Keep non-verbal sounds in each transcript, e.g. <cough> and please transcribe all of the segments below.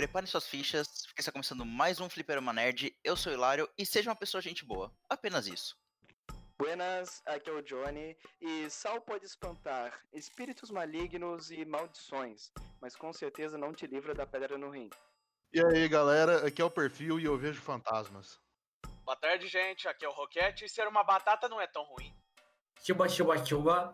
Prepare suas fichas, porque está começando mais um Fliperama Nerd. Eu sou o Hilário e seja uma pessoa gente boa. Apenas isso. Buenas, aqui é o Johnny, e sal pode espantar espíritos malignos e maldições, mas com certeza não te livra da pedra no rim. E aí, galera, aqui é o perfil e eu vejo fantasmas. Boa tarde, gente. Aqui é o Roquete e ser uma batata não é tão ruim. Chuba, chuba, chuba.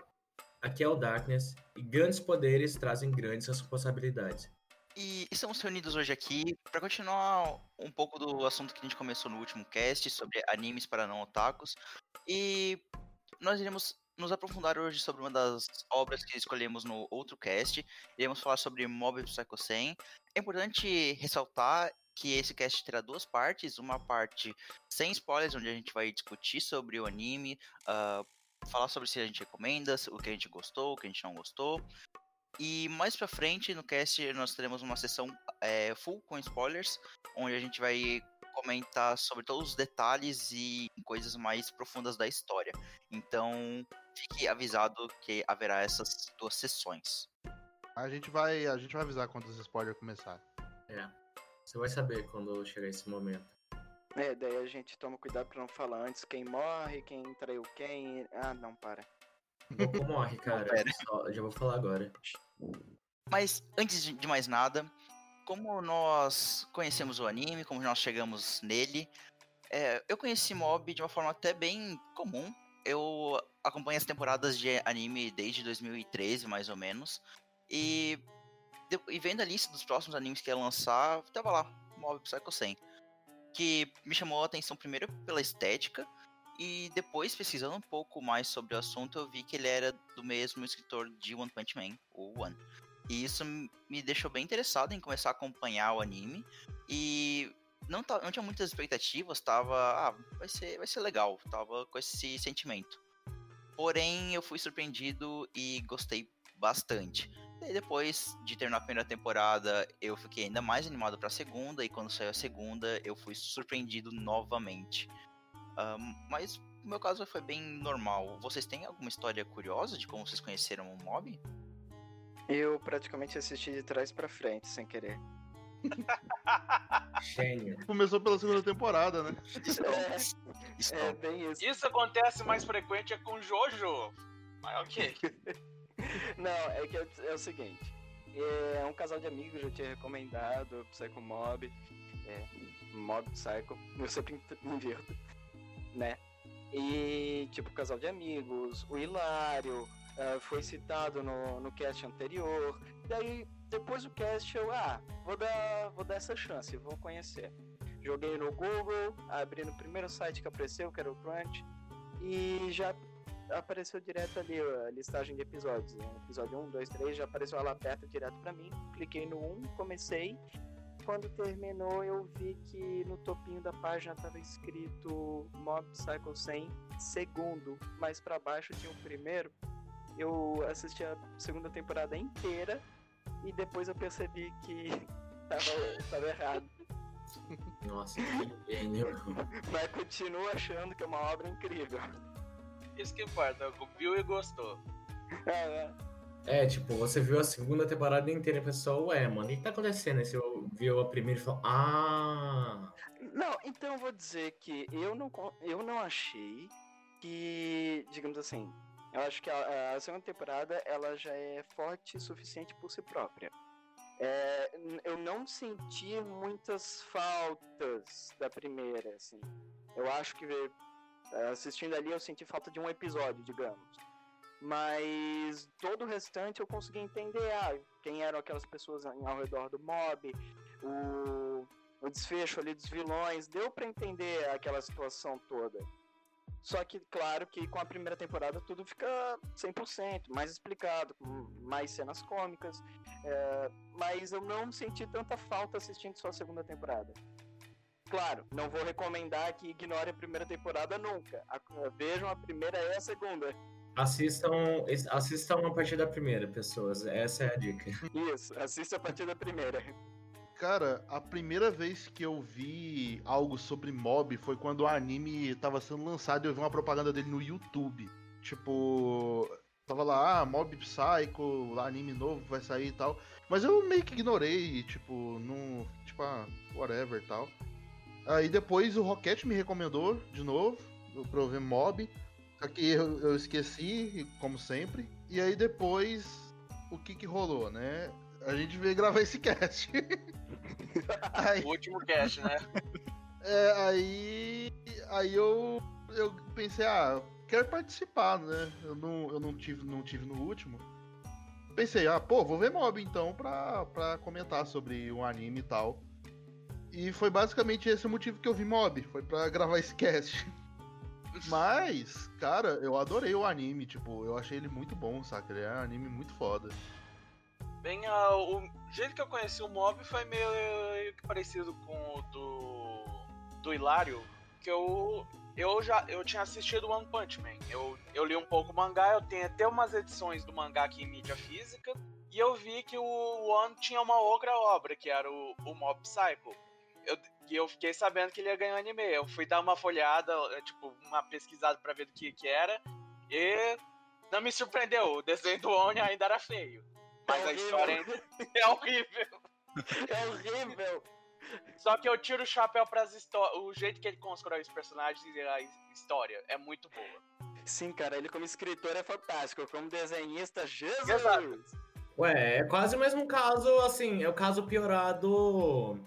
Aqui é o Darkness e grandes poderes trazem grandes responsabilidades. E estamos reunidos hoje aqui para continuar um pouco do assunto que a gente começou no último cast sobre animes para não otakus. E nós iremos nos aprofundar hoje sobre uma das obras que escolhemos no outro cast. Iremos falar sobre Mob Psycho 100. É importante ressaltar que esse cast terá duas partes. Uma parte sem spoilers, onde a gente vai discutir sobre o anime, uh, falar sobre se a gente recomenda, o que a gente gostou, o que a gente não gostou. E mais pra frente no cast nós teremos uma sessão é, full com spoilers, onde a gente vai comentar sobre todos os detalhes e coisas mais profundas da história. Então fique avisado que haverá essas duas sessões. A gente vai, a gente vai avisar quando os spoilers começar. É. Você vai saber quando chegar esse momento. É, daí a gente toma cuidado pra não falar antes quem morre, quem traiu quem. Ah, não, para. Goku morre, cara. Só, já vou falar agora. Mas antes de mais nada, como nós conhecemos o anime, como nós chegamos nele, é, eu conheci Mob de uma forma até bem comum. Eu acompanho as temporadas de anime desde 2013, mais ou menos. E, e vendo a lista dos próximos animes que ia lançar, tava lá, Mob Psycho 100. Que me chamou a atenção primeiro pela estética, e depois, pesquisando um pouco mais sobre o assunto, eu vi que ele era do mesmo escritor de One Punch Man, o One. E isso me deixou bem interessado em começar a acompanhar o anime. E não, não tinha muitas expectativas, tava. Ah, vai ser, vai ser legal. Tava com esse sentimento. Porém, eu fui surpreendido e gostei bastante. E depois de terminar a primeira temporada, eu fiquei ainda mais animado para a segunda. E quando saiu a segunda, eu fui surpreendido novamente. Um, mas o meu caso foi bem normal. Vocês têm alguma história curiosa de como vocês conheceram o mob? Eu praticamente assisti de trás para frente, sem querer. <laughs> Gênio. Começou pela segunda temporada, né? É, é bem isso. Isso acontece mais frequente é com Jojo. Mas ok. <laughs> Não, é que é, é, o seguinte. É um casal de amigos já tinha recomendado Psycho Mob. É, Mob Psycho. Eu sempre inverto né? E, tipo, casal de amigos, o Hilário uh, foi citado no, no cast anterior. Daí, depois do cast, eu, ah, vou dar, vou dar essa chance, vou conhecer. Joguei no Google, abri no primeiro site que apareceu, que era o Crunch, e já apareceu direto ali a listagem de episódios. Né? Episódio 1, 2, 3, já apareceu lá perto direto para mim. Cliquei no 1, comecei quando terminou, eu vi que no topinho da página estava escrito Mob Psycho 100 segundo, mas para baixo tinha o primeiro. Eu assisti a segunda temporada inteira e depois eu percebi que <laughs> tava, tava errado. Nossa, que gênio. Mas continuo achando que é uma obra incrível. Isso que importa, viu e gostou. É, é. É, tipo, você viu a segunda temporada inteira e pensou, ué, mano, o que tá acontecendo? Aí você viu a primeira e falou, ah. Não, então eu vou dizer que eu não, eu não achei que, digamos assim, eu acho que a, a segunda temporada ela já é forte o suficiente por si própria. É, eu não senti muitas faltas da primeira, assim. Eu acho que assistindo ali eu senti falta de um episódio, digamos. Mas todo o restante eu consegui entender ah, quem eram aquelas pessoas ao redor do mob, o, o desfecho ali dos vilões, deu para entender aquela situação toda. Só que, claro, que com a primeira temporada tudo fica 100%, mais explicado, mais cenas cômicas. É, mas eu não senti tanta falta assistindo só a segunda temporada. Claro, não vou recomendar que ignore a primeira temporada nunca. vejam a primeira e a segunda. Assistam, assistam a partir da primeira, pessoas. Essa é a dica. Isso, assista a partir da primeira. Cara, a primeira vez que eu vi algo sobre mob foi quando o anime estava sendo lançado e eu vi uma propaganda dele no YouTube. Tipo, Tava lá, ah, Mob Psycho, lá, anime novo vai sair e tal. Mas eu meio que ignorei, tipo, não. Tipo, ah, whatever e tal. Aí depois o Rocket me recomendou de novo pra eu ver Mob. Só que eu, eu esqueci, como sempre. E aí depois, o que que rolou, né? A gente veio gravar esse cast. <laughs> aí, O último cast, né? <laughs> é, aí. Aí eu. Eu pensei, ah, quero participar, né? Eu não, eu não, tive, não tive no último. Pensei, ah, pô, vou ver mob então pra, pra comentar sobre o anime e tal. E foi basicamente esse o motivo que eu vi mob. Foi pra gravar esse cast. <laughs> Mas, cara, eu adorei o anime, tipo, eu achei ele muito bom, saca? Ele é um anime muito foda. Bem, ah, o jeito que eu conheci o Mob foi meio que parecido com o do, do Hilário, que eu, eu já eu tinha assistido One Punch Man. Eu, eu li um pouco o mangá, eu tenho até umas edições do mangá aqui em mídia física, e eu vi que o One tinha uma outra obra, que era o, o Mob Psycho. Eu, e eu fiquei sabendo que ele ia ganhar anime. Eu fui dar uma folhada, eh, tipo, uma pesquisada pra ver do que, que era, e não me surpreendeu. O desenho do Oni ainda era feio. Mas a horrível. história ainda <laughs> é horrível. É horrível. Só que eu tiro o chapéu pras histórias. O jeito que ele constrói os personagens e a his- história é muito boa. Sim, cara, ele como escritor é fantástico. Como desenhista, Jesus! Exato. Ué, é quase o mesmo caso, assim, é o caso piorado.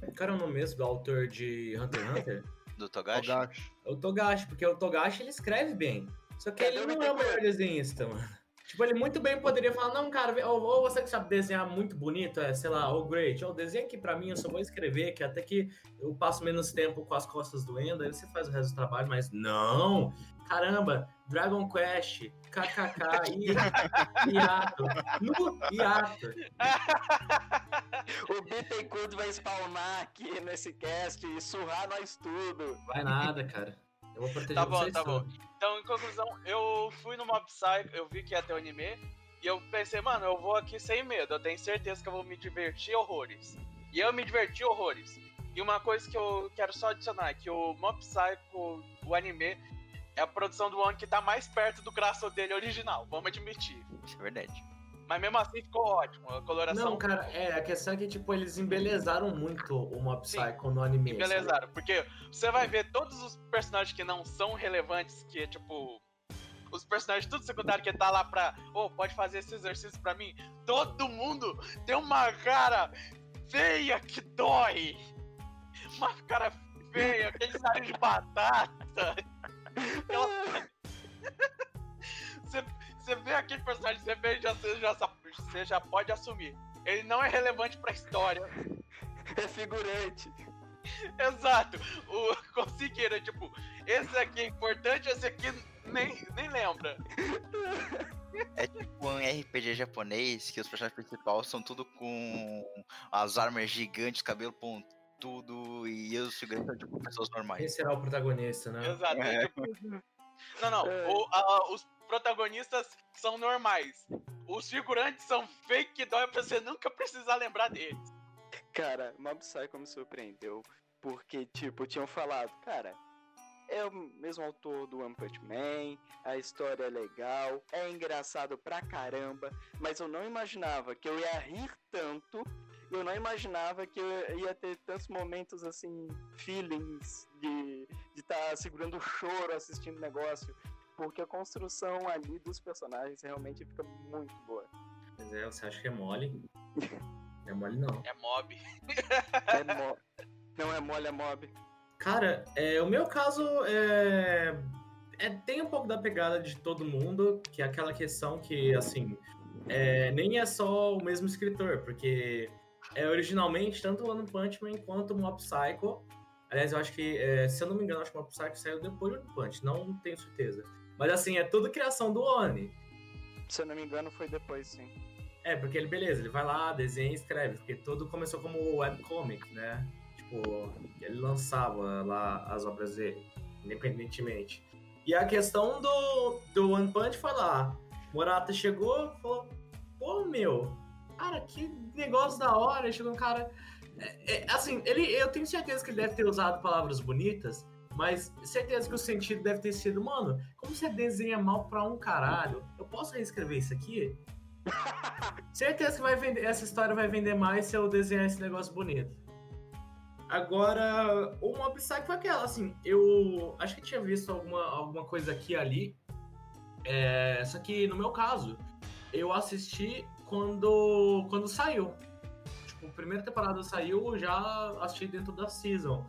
Qual era o nome mesmo do autor de Hunter x Hunter? <laughs> Do Togashi? Togashi. É o Togashi, porque o Togashi ele escreve bem. Só que Cadê ele não é o melhor desenhista, mano. Tipo, ele muito bem poderia falar, não, cara, ou, ou você que sabe desenhar muito bonito, é, sei lá, ou great, ou desenha aqui pra mim, eu só vou escrever, que até que eu passo menos tempo com as costas doendo, aí você faz o resto do trabalho, mas não! Caramba, Dragon Quest, KKK, hi- hiato, no hiato. O Bittencourt vai spawnar aqui nesse cast e surrar nós tudo. Vai nada, cara. Eu vou proteger Tá bom, vocês tá bom. todos. Então, em conclusão, eu fui no Mob Psycho, eu vi que ia ter o anime, e eu pensei, mano, eu vou aqui sem medo, eu tenho certeza que eu vou me divertir horrores. E eu me diverti horrores. E uma coisa que eu quero só adicionar é que o Mob Psycho, o anime, é a produção do One que tá mais perto do traço dele original, vamos admitir. Isso é verdade. Mas mesmo assim ficou ótimo, a coloração Não, cara, é, a questão é que, tipo, eles embelezaram muito o Mob Sim, Psycho no anime. sabe? embelezaram. Porque você vai ver todos os personagens que não são relevantes, que é tipo. Os personagens tudo secundário que tá lá pra. Ô, pode fazer esse exercício pra mim. Todo mundo tem uma cara feia que dói. Uma cara feia, aquele nariz de batata. <laughs> <laughs> Você, você vê aquele personagem, você vê, já, você, já, você já pode assumir. Ele não é relevante pra história. É figurante. <laughs> Exato. O Conseguiram, tipo, esse aqui é importante, esse aqui nem, nem lembra. É tipo um RPG japonês que os personagens principais são tudo com as armas gigantes, cabelo pontudo e os figurantes são tipo pessoas normais. será o protagonista, né? Exato. É. tipo, não, não. É. o- a- os protagonistas são normais. Os figurantes são fake que dói pra você nunca precisar lembrar deles. Cara, Mob Psycho me surpreendeu. Porque, tipo, tinham falado, cara, é o mesmo autor do One Punch Man, a história é legal, é engraçado pra caramba, mas eu não imaginava que eu ia rir tanto, eu não imaginava que eu ia ter tantos momentos assim, feelings de estar segurando o choro assistindo o negócio, porque a construção ali dos personagens realmente fica muito boa. Mas é, você acha que é mole? <laughs> É mole, não. É mob. É mo... Não é mole, é mob. Cara, é, o meu caso é, é- tem um pouco da pegada de todo mundo, que é aquela questão que, assim, é, nem é só o mesmo escritor, porque é, originalmente tanto o One Punch Man quanto o Mob Psycho. Aliás, eu acho que, é, se eu não me engano, acho que o Mob Psycho saiu depois do One Punch, não tenho certeza. Mas assim, é tudo criação do Oni. Se eu não me engano, foi depois, sim. É, porque ele, beleza, ele vai lá, desenha e escreve, porque tudo começou como webcomic, né? Tipo, ele lançava lá as obras dele, independentemente. E a questão do, do One Punch foi lá. Morata chegou falou, pô, meu, cara, que negócio da hora. Chegou um cara. é, é, assim, ele, eu tenho certeza que ele deve ter usado palavras bonitas, Mas certeza que o sentido deve ter sido, mano, como você desenha mal pra um caralho, eu posso reescrever isso aqui? <laughs> certeza que vai vender, essa história vai vender mais se eu desenhar esse negócio bonito. Agora, o Mob Psycho foi aquela, assim, eu acho que tinha visto alguma, alguma coisa aqui ali. É, só que no meu caso, eu assisti quando, quando saiu. Tipo, a primeira temporada saiu, já assisti dentro da season.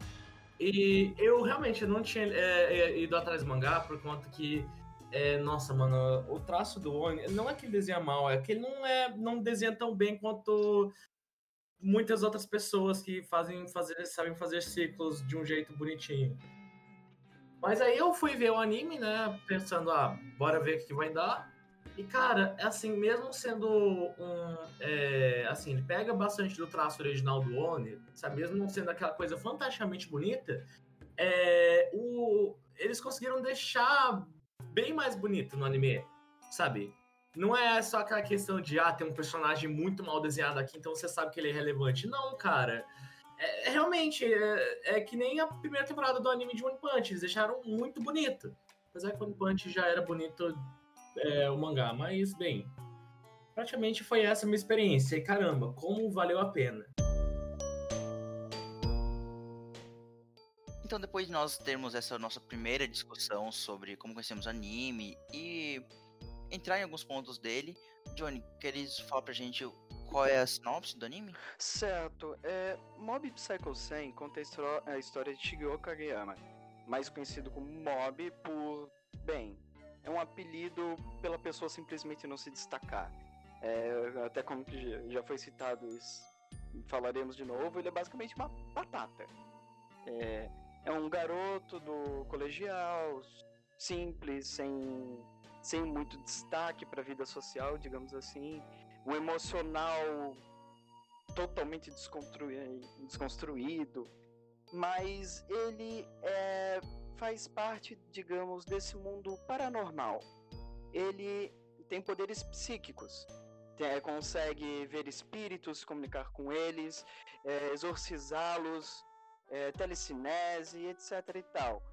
E eu realmente não tinha é, é, ido atrás do mangá por conta que. É, nossa, mano, o traço do Oni não é que ele desenha mal, é que ele não, é, não desenha tão bem quanto muitas outras pessoas que fazem fazer, sabem fazer ciclos de um jeito bonitinho. Mas aí eu fui ver o anime, né? Pensando, ah, bora ver o que vai dar. E, cara, é assim, mesmo sendo um. É, assim, ele pega bastante do traço original do Oni, sabe? Mesmo não sendo aquela coisa fantasticamente bonita, é, o, eles conseguiram deixar bem mais bonito no anime, sabe? Não é só aquela questão de, ah, tem um personagem muito mal desenhado aqui, então você sabe que ele é relevante. Não, cara. É, é realmente, é, é, que nem a primeira temporada do anime de One Punch. Eles deixaram muito bonito. Apesar que One Punch já era bonito é, o mangá. Mas, bem, praticamente foi essa a minha experiência. E caramba, como valeu a pena. Então, depois de nós termos essa nossa primeira discussão sobre como conhecemos anime e entrar em alguns pontos dele. Johnny, queres falar pra gente qual é a sinopse do anime? Certo. É, Mob Psycho 100 conta a história de Shigeo Kageyama, mais conhecido como Mob por, bem, é um apelido pela pessoa simplesmente não se destacar. É, até como já foi citado isso, falaremos de novo, ele é basicamente uma batata. É, é um garoto do colegial, simples, sem sem muito destaque para a vida social, digamos assim, o emocional totalmente desconstruído, mas ele é, faz parte, digamos, desse mundo paranormal. Ele tem poderes psíquicos, tem, consegue ver espíritos, comunicar com eles, é, exorcizá-los, é, telecinese, etc. e tal.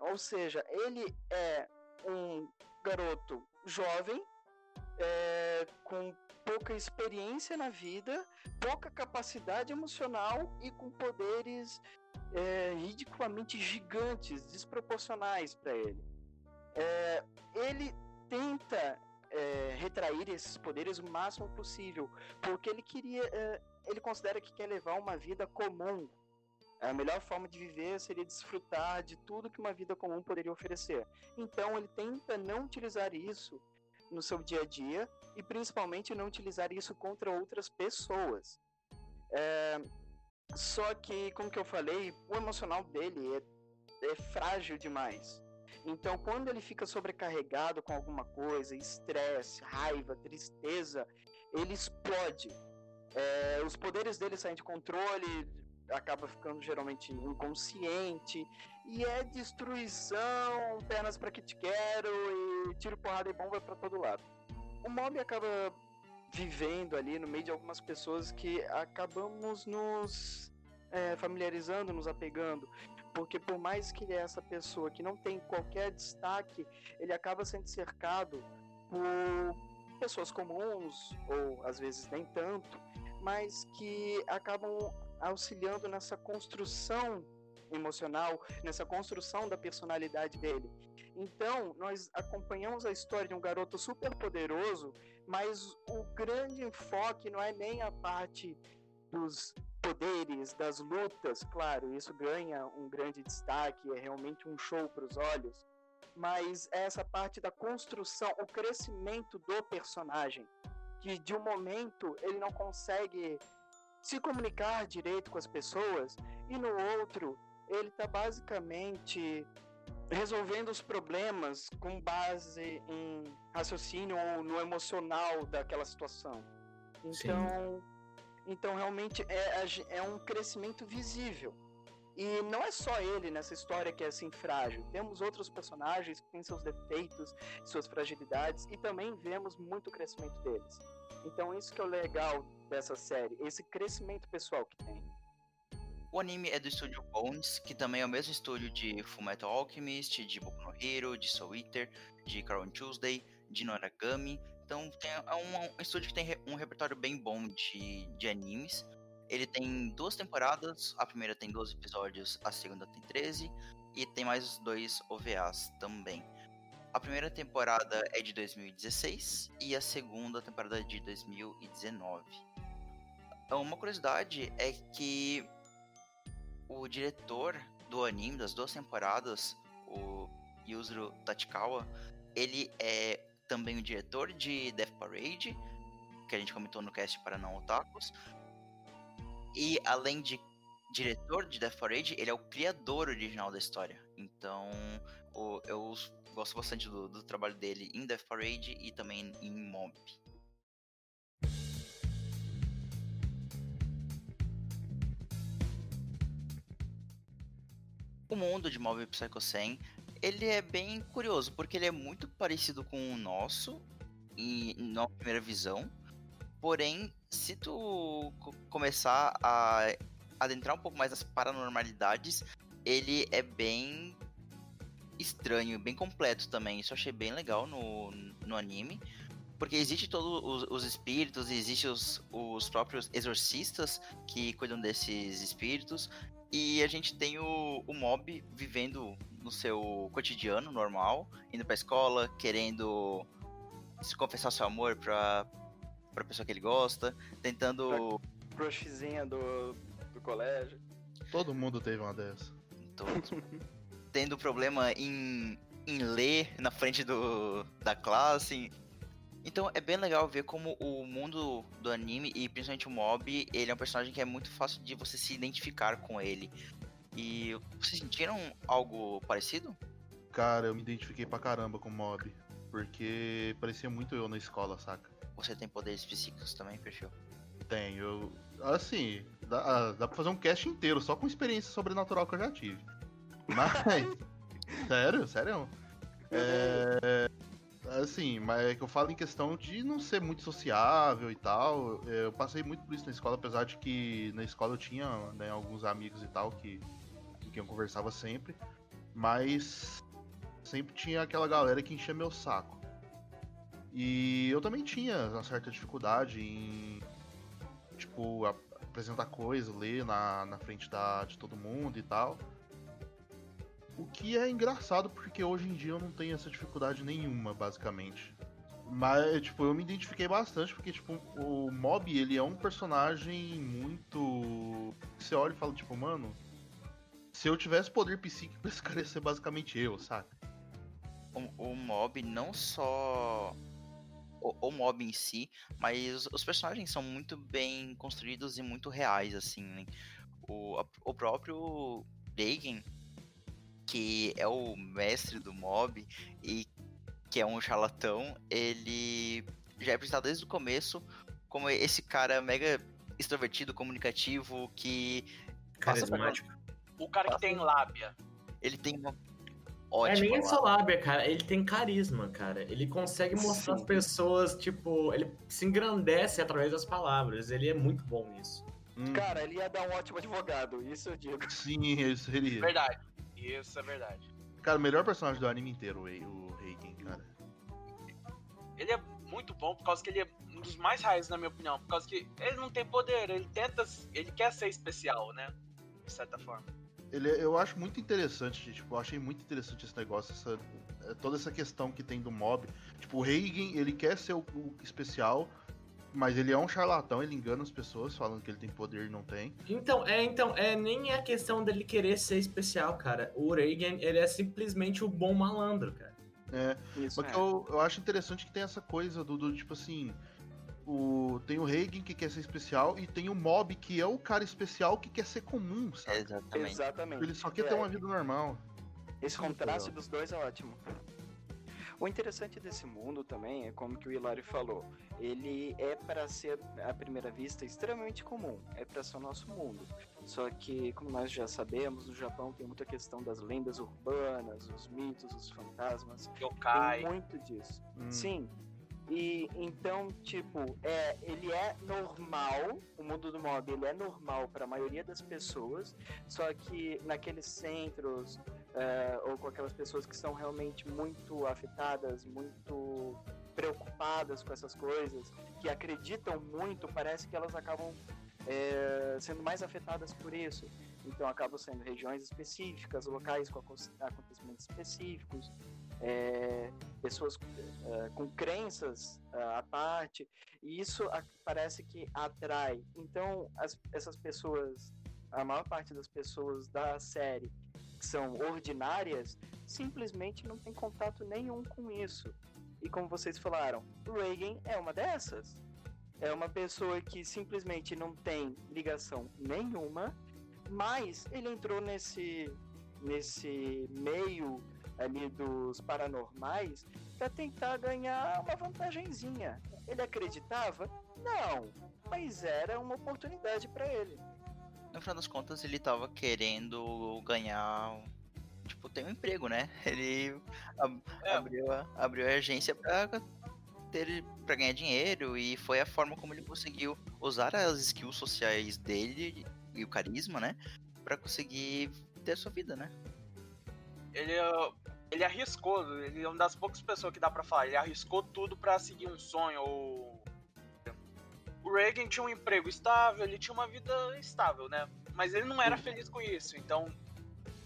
Ou seja, ele é um garoto jovem, é, com pouca experiência na vida, pouca capacidade emocional e com poderes é, ridiculamente gigantes, desproporcionais para ele. É, ele tenta é, retrair esses poderes o máximo possível, porque ele queria, é, ele considera que quer levar uma vida comum, a melhor forma de viver seria desfrutar de tudo que uma vida comum poderia oferecer. Então ele tenta não utilizar isso no seu dia a dia e principalmente não utilizar isso contra outras pessoas. É... Só que, como que eu falei, o emocional dele é, é frágil demais. Então, quando ele fica sobrecarregado com alguma coisa, estresse, raiva, tristeza, ele explode. É, os poderes dele saem de controle, acaba ficando geralmente inconsciente e é destruição, pernas para que te quero e tiro porrada e bomba para todo lado. O mob acaba vivendo ali no meio de algumas pessoas que acabamos nos é, familiarizando, nos apegando, porque por mais que ele é essa pessoa que não tem qualquer destaque, ele acaba sendo cercado por pessoas comuns ou às vezes nem tanto, mas que acabam auxiliando nessa construção emocional, nessa construção da personalidade dele. Então, nós acompanhamos a história de um garoto super poderoso, mas o grande enfoque não é nem a parte dos poderes, das lutas, claro, isso ganha um grande destaque, é realmente um show para os olhos, mas é essa parte da construção, o crescimento do personagem, que de um momento ele não consegue se comunicar direito com as pessoas, e no outro, ele está basicamente resolvendo os problemas com base em raciocínio ou no emocional daquela situação. Então, então realmente é, é um crescimento visível. E não é só ele nessa história que é assim frágil. Temos outros personagens que têm seus defeitos, suas fragilidades e também vemos muito crescimento deles. Então isso que é o legal dessa série, esse crescimento pessoal que tem. O anime é do estúdio Bones, que também é o mesmo estúdio de Fullmetal Alchemist, de Boku no Hero, de Soul Eater, de Crown Tuesday, de Noragami. Então tem, é um, um estúdio que tem um repertório bem bom de, de animes. Ele tem duas temporadas, a primeira tem 12 episódios, a segunda tem 13, e tem mais dois OVAs também. A primeira temporada é de 2016 e a segunda temporada é de 2019. Então, Uma curiosidade é que o diretor do anime das duas temporadas, o Yuzuru Tachikawa, ele é também o diretor de Death Parade, que a gente comentou no cast para não otakus. E além de diretor de Death Parade, ele é o criador original da história. Então, o- eu gosto bastante do, do trabalho dele em Death Parade e também em Mob. O mundo de Mob Psycho 100, ele é bem curioso, porque ele é muito parecido com o nosso, e na primeira visão. Porém, se tu co- começar a adentrar um pouco mais nas paranormalidades, ele é bem estranho, bem completo também. Isso eu achei bem legal no, no anime. Porque existe todos os, os espíritos, existe os, os próprios exorcistas que cuidam desses espíritos. E a gente tem o, o mob vivendo no seu cotidiano normal, indo pra escola, querendo se confessar seu amor pra, pra pessoa que ele gosta, tentando. Crushzinha do, do colégio. Todo mundo teve uma dessa. Todos. tendo problema em, em ler na frente do, da classe. Então é bem legal ver como o mundo do anime, e principalmente o Mob, ele é um personagem que é muito fácil de você se identificar com ele. E vocês sentiram algo parecido? Cara, eu me identifiquei pra caramba com o mob. Porque parecia muito eu na escola, saca? Você tem poderes psíquicos também, perfil? Tenho. Assim, dá, dá pra fazer um cast inteiro só com experiência sobrenatural que eu já tive. Mas. <laughs> sério, sério. É. Assim, mas é que eu falo em questão de não ser muito sociável e tal. Eu passei muito por isso na escola, apesar de que na escola eu tinha né, alguns amigos e tal que, com quem eu conversava sempre. Mas sempre tinha aquela galera que enchia meu saco. E eu também tinha uma certa dificuldade em, tipo, apresentar coisa, ler na, na frente da, de todo mundo e tal. O que é engraçado porque hoje em dia eu não tenho essa dificuldade nenhuma, basicamente. Mas, tipo, eu me identifiquei bastante porque, tipo, o Mob, ele é um personagem muito... Você olha e fala, tipo, mano... Se eu tivesse poder psíquico, <laughs> esse cara ia ser basicamente eu, saca? o, o mob não só o, o mob em si, mas os, os personagens são muito bem construídos e muito reais, assim. né? O, a- o próprio Reagan, que é o mestre do mob e que é um charlatão, ele já é apresentado desde o começo como esse cara mega extrovertido, comunicativo, que Passa pra- Carismático. O cara que tem lábia. ele tem uma É, ótima nem é lá- só lábia, cara. Ele tem carisma, cara. Ele consegue mostrar Sim. as pessoas, tipo, ele se engrandece através das palavras. Ele é muito bom nisso. Hum, Cara, ele ia dar um ótimo advogado, isso eu digo. sim, isso seria. Verdade. Isso é verdade. Cara, o melhor personagem do anime inteiro, o Rei- o Reiken, cara. Ele é muito bom por causa que ele é um dos mais raízes, na minha opinião. Por causa que ele não tem poder, ele tenta. Ele quer ser especial, né? De certa forma. Ele, é- eu acho muito interessante, tipo, eu achei muito interessante esse negócio, essa, é, toda essa questão que tem do mob. Tipo, o Reigen, ele quer ser o, o especial, mas ele é um charlatão, ele engana as pessoas falando que ele tem poder e não tem. Então, é, então, é nem a questão dele querer ser especial, cara. O Reagan, ele é simplesmente o bom malandro, cara. É, Isso Mas é. que eu, eu acho interessante que tem essa coisa do, do, tipo assim. O, tem o Reigen que quer ser especial e tem o Mob que é o cara especial que quer ser comum, sabe? Exatamente. Exatamente. Ele só quer É, ter uma vida normal. Esse contraste dos dois é ótimo. O interessante desse mundo também é como que o Hilário falou. Ele é para ser à primeira vista extremamente comum, é para ser o nosso mundo. Só que, como nós já sabemos, no Japão tem muita questão das lendas urbanas, os mitos, os fantasmas. Yokai. Tem muito disso. Hum. Sim. E então, tipo, é, ele é normal, o mundo do mob ele é normal para a maioria das pessoas, só que naqueles centros é, ou com aquelas pessoas que são realmente muito afetadas, muito preocupadas com essas coisas, que acreditam muito, parece que elas acabam é, sendo mais afetadas por isso. Então acabam sendo regiões específicas, locais com acontecimentos específicos, é, pessoas é, com crenças é, à parte, e isso parece que atrai. Então as, essas pessoas, a maior parte das pessoas da série que são ordinárias, simplesmente não tem contato nenhum com isso. E como vocês falaram, Reagan é uma dessas. É uma pessoa que simplesmente não tem ligação nenhuma, mas ele entrou nesse, nesse meio ali dos paranormais para tentar ganhar uma vantagenzinha. Ele acreditava? Não, mas era uma oportunidade para ele. No final das contas, ele tava querendo ganhar tipo, tem um emprego, né? <laughs> Ele ab é. abriu, a, abriu a agência pra ter para ganhar dinheiro e foi a forma como ele conseguiu usar as skills sociais dele e o carisma, né, para conseguir ter sua vida, né? Ele ele arriscou, ele é uma das poucas pessoas que dá para falar, ele arriscou tudo para seguir um sonho ou o Reagan tinha um emprego estável, ele tinha uma vida estável, né? Mas ele não era feliz com isso, então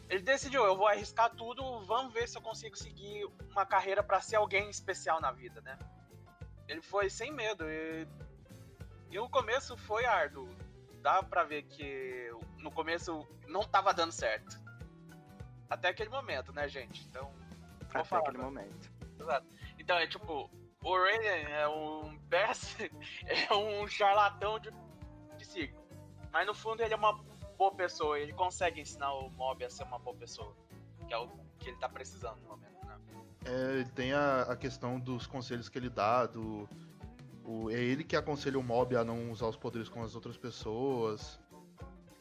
ele decidiu, eu vou arriscar tudo, vamos ver se eu consigo seguir uma carreira para ser alguém especial na vida, né? Ele foi sem medo e, e o começo foi árduo. Dá pra ver que no começo não tava dando certo. Até aquele momento, né, gente? Então. Até falar, aquele né? momento. Exato. Então é tipo, o Raiden é um <laughs> é um charlatão de psíquico. Mas no fundo ele é uma boa pessoa, ele consegue ensinar o mob a ser uma boa pessoa. Que é o que ele tá precisando no momento, né? É, tem a, a questão dos conselhos que ele dá, do. O, é ele que aconselha o mob a não usar os poderes com as outras pessoas.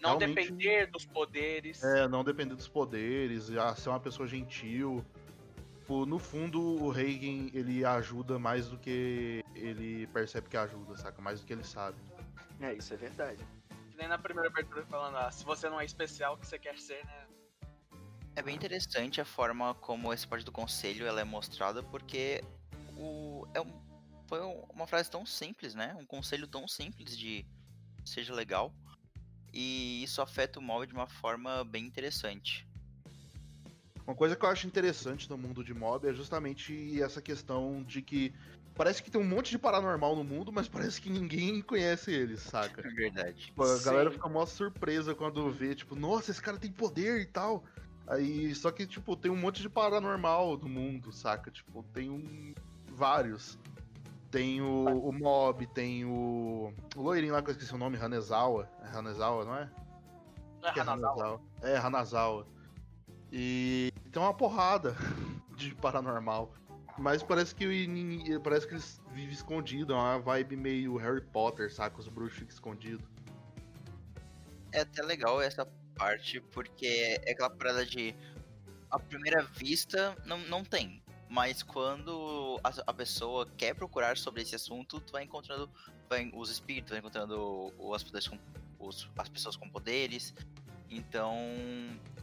Não Realmente, depender dos poderes. É, não depender dos poderes, a ser uma pessoa gentil. no fundo, o Reagan ele ajuda mais do que ele percebe que ajuda, saca? Mais do que ele sabe. É, isso é verdade nem na primeira abertura falando, ah, se você não é especial, o que você quer ser, né? É bem interessante a forma como esse parte do conselho ela é mostrada, porque o, é um, foi uma frase tão simples, né? Um conselho tão simples de seja legal. E isso afeta o mob de uma forma bem interessante. Uma coisa que eu acho interessante no mundo de mob é justamente essa questão de que Parece que tem um monte de paranormal no mundo, mas parece que ninguém conhece eles, saca? É verdade. Tipo, a Sim. galera fica mó surpresa quando vê, tipo, nossa, esse cara tem poder e tal. Aí, só que, tipo, tem um monte de paranormal no mundo, saca? Tipo, tem um. vários. Tem o, o Mob, tem o. O loirinho lá que eu esqueci o nome, Hanezawa. É Hanezawa, não é? Não é, é Hanazawa. É, Hanazawa. E tem uma porrada <laughs> de paranormal. Mas parece que parece que eles vivem escondidos, é uma vibe meio Harry Potter, saca? Os bruxos ficam escondidos. É até legal essa parte, porque é aquela parada de. A primeira vista não, não tem. Mas quando a, a pessoa quer procurar sobre esse assunto, tu vai encontrando vai, os espíritos, vai encontrando os, com, os, as pessoas com poderes. Então,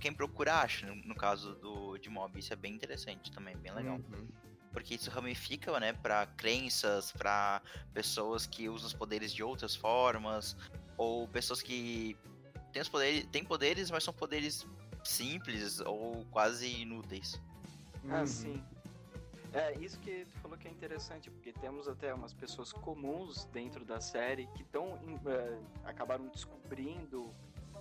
quem procura acha, no, no, caso do, de Mob. Isso é bem interessante também, bem legal. Uhum porque isso ramifica, né, para crenças, para pessoas que usam os poderes de outras formas, ou pessoas que têm os poderes, têm poderes, mas são poderes simples ou quase inúteis. Ah, uhum. sim. É, isso que tu falou que é interessante, porque temos até umas pessoas comuns dentro da série que tão, é, acabaram descobrindo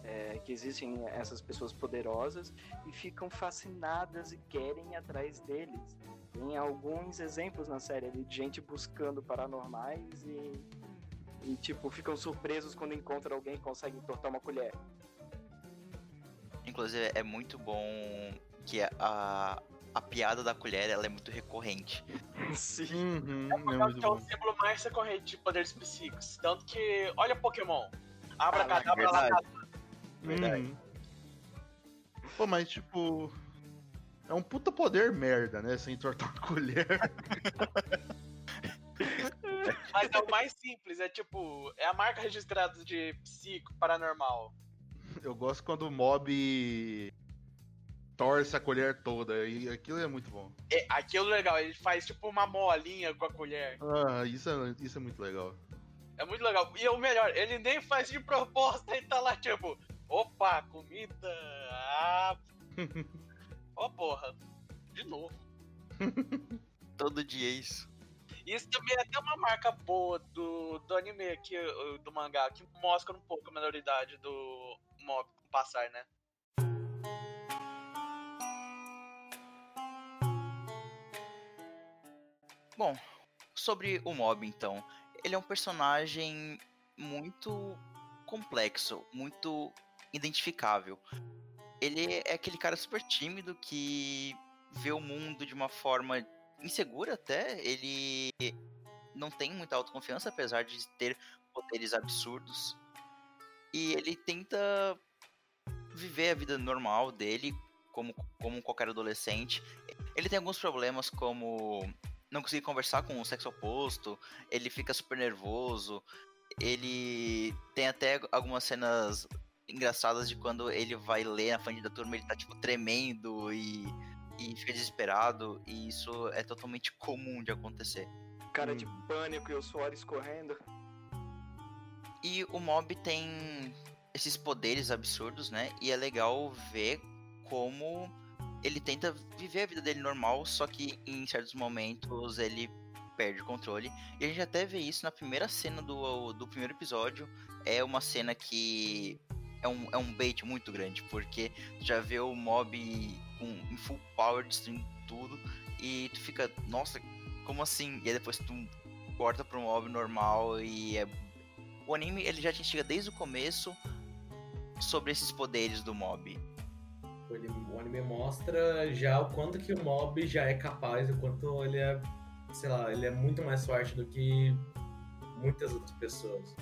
é, que existem essas pessoas poderosas e ficam fascinadas e querem ir atrás deles. Tem alguns exemplos na série de gente buscando paranormais e, e tipo, ficam surpresos quando encontram alguém que consegue entortar uma colher. Inclusive, é muito bom que a, a piada da colher ela é muito recorrente. Sim, uhum, é, é, é o símbolo mais recorrente de poderes psíquicos. Tanto que, olha Pokémon. Abra ah, cadabra lá. Verdade. Uhum. Pô, mas tipo, é um puta poder merda, né? Sem entortar uma colher. <laughs> Mas é o mais simples, é tipo, é a marca registrada de psico paranormal. Eu gosto quando o mob torce a colher toda, e aquilo é muito bom. É, aquilo é legal, ele faz tipo uma molinha com a colher. Ah, isso é, isso é muito legal. É muito legal. E o melhor, ele nem faz de proposta, ele tá lá tipo, opa, comida. Ah. <laughs> Ó, oh, porra. De novo. <laughs> Todo dia é isso. Isso também é até uma marca boa do, do anime aqui, do mangá, que mostra um pouco a menoridade do mob passar, né? Bom, sobre o mob então. Ele é um personagem muito complexo, muito identificável. Ele é aquele cara super tímido que vê o mundo de uma forma insegura até. Ele não tem muita autoconfiança, apesar de ter poderes absurdos. E ele tenta viver a vida normal dele, como, como qualquer adolescente. Ele tem alguns problemas, como não conseguir conversar com o sexo oposto, ele fica super nervoso. Ele tem até algumas cenas engraçadas de quando ele vai ler na frente da turma, ele tá tipo tremendo e, e fica desesperado, e isso é totalmente comum de acontecer. Cara hum. de pânico e o suor escorrendo. E o mob tem esses poderes absurdos, né? E é legal ver como ele tenta viver a vida dele normal, só que em certos momentos ele perde o controle. E a gente até vê isso na primeira cena do, do primeiro episódio. É uma cena que é um, é um bait muito grande, porque já vê o mob com, em full power destruindo tudo e tu fica, nossa, como assim? E aí depois tu corta pro mob normal e é... O anime ele já te instiga desde o começo sobre esses poderes do mob. Ele, o anime mostra já o quanto que o mob já é capaz, o quanto ele é, sei lá, ele é muito mais forte do que muitas outras pessoas.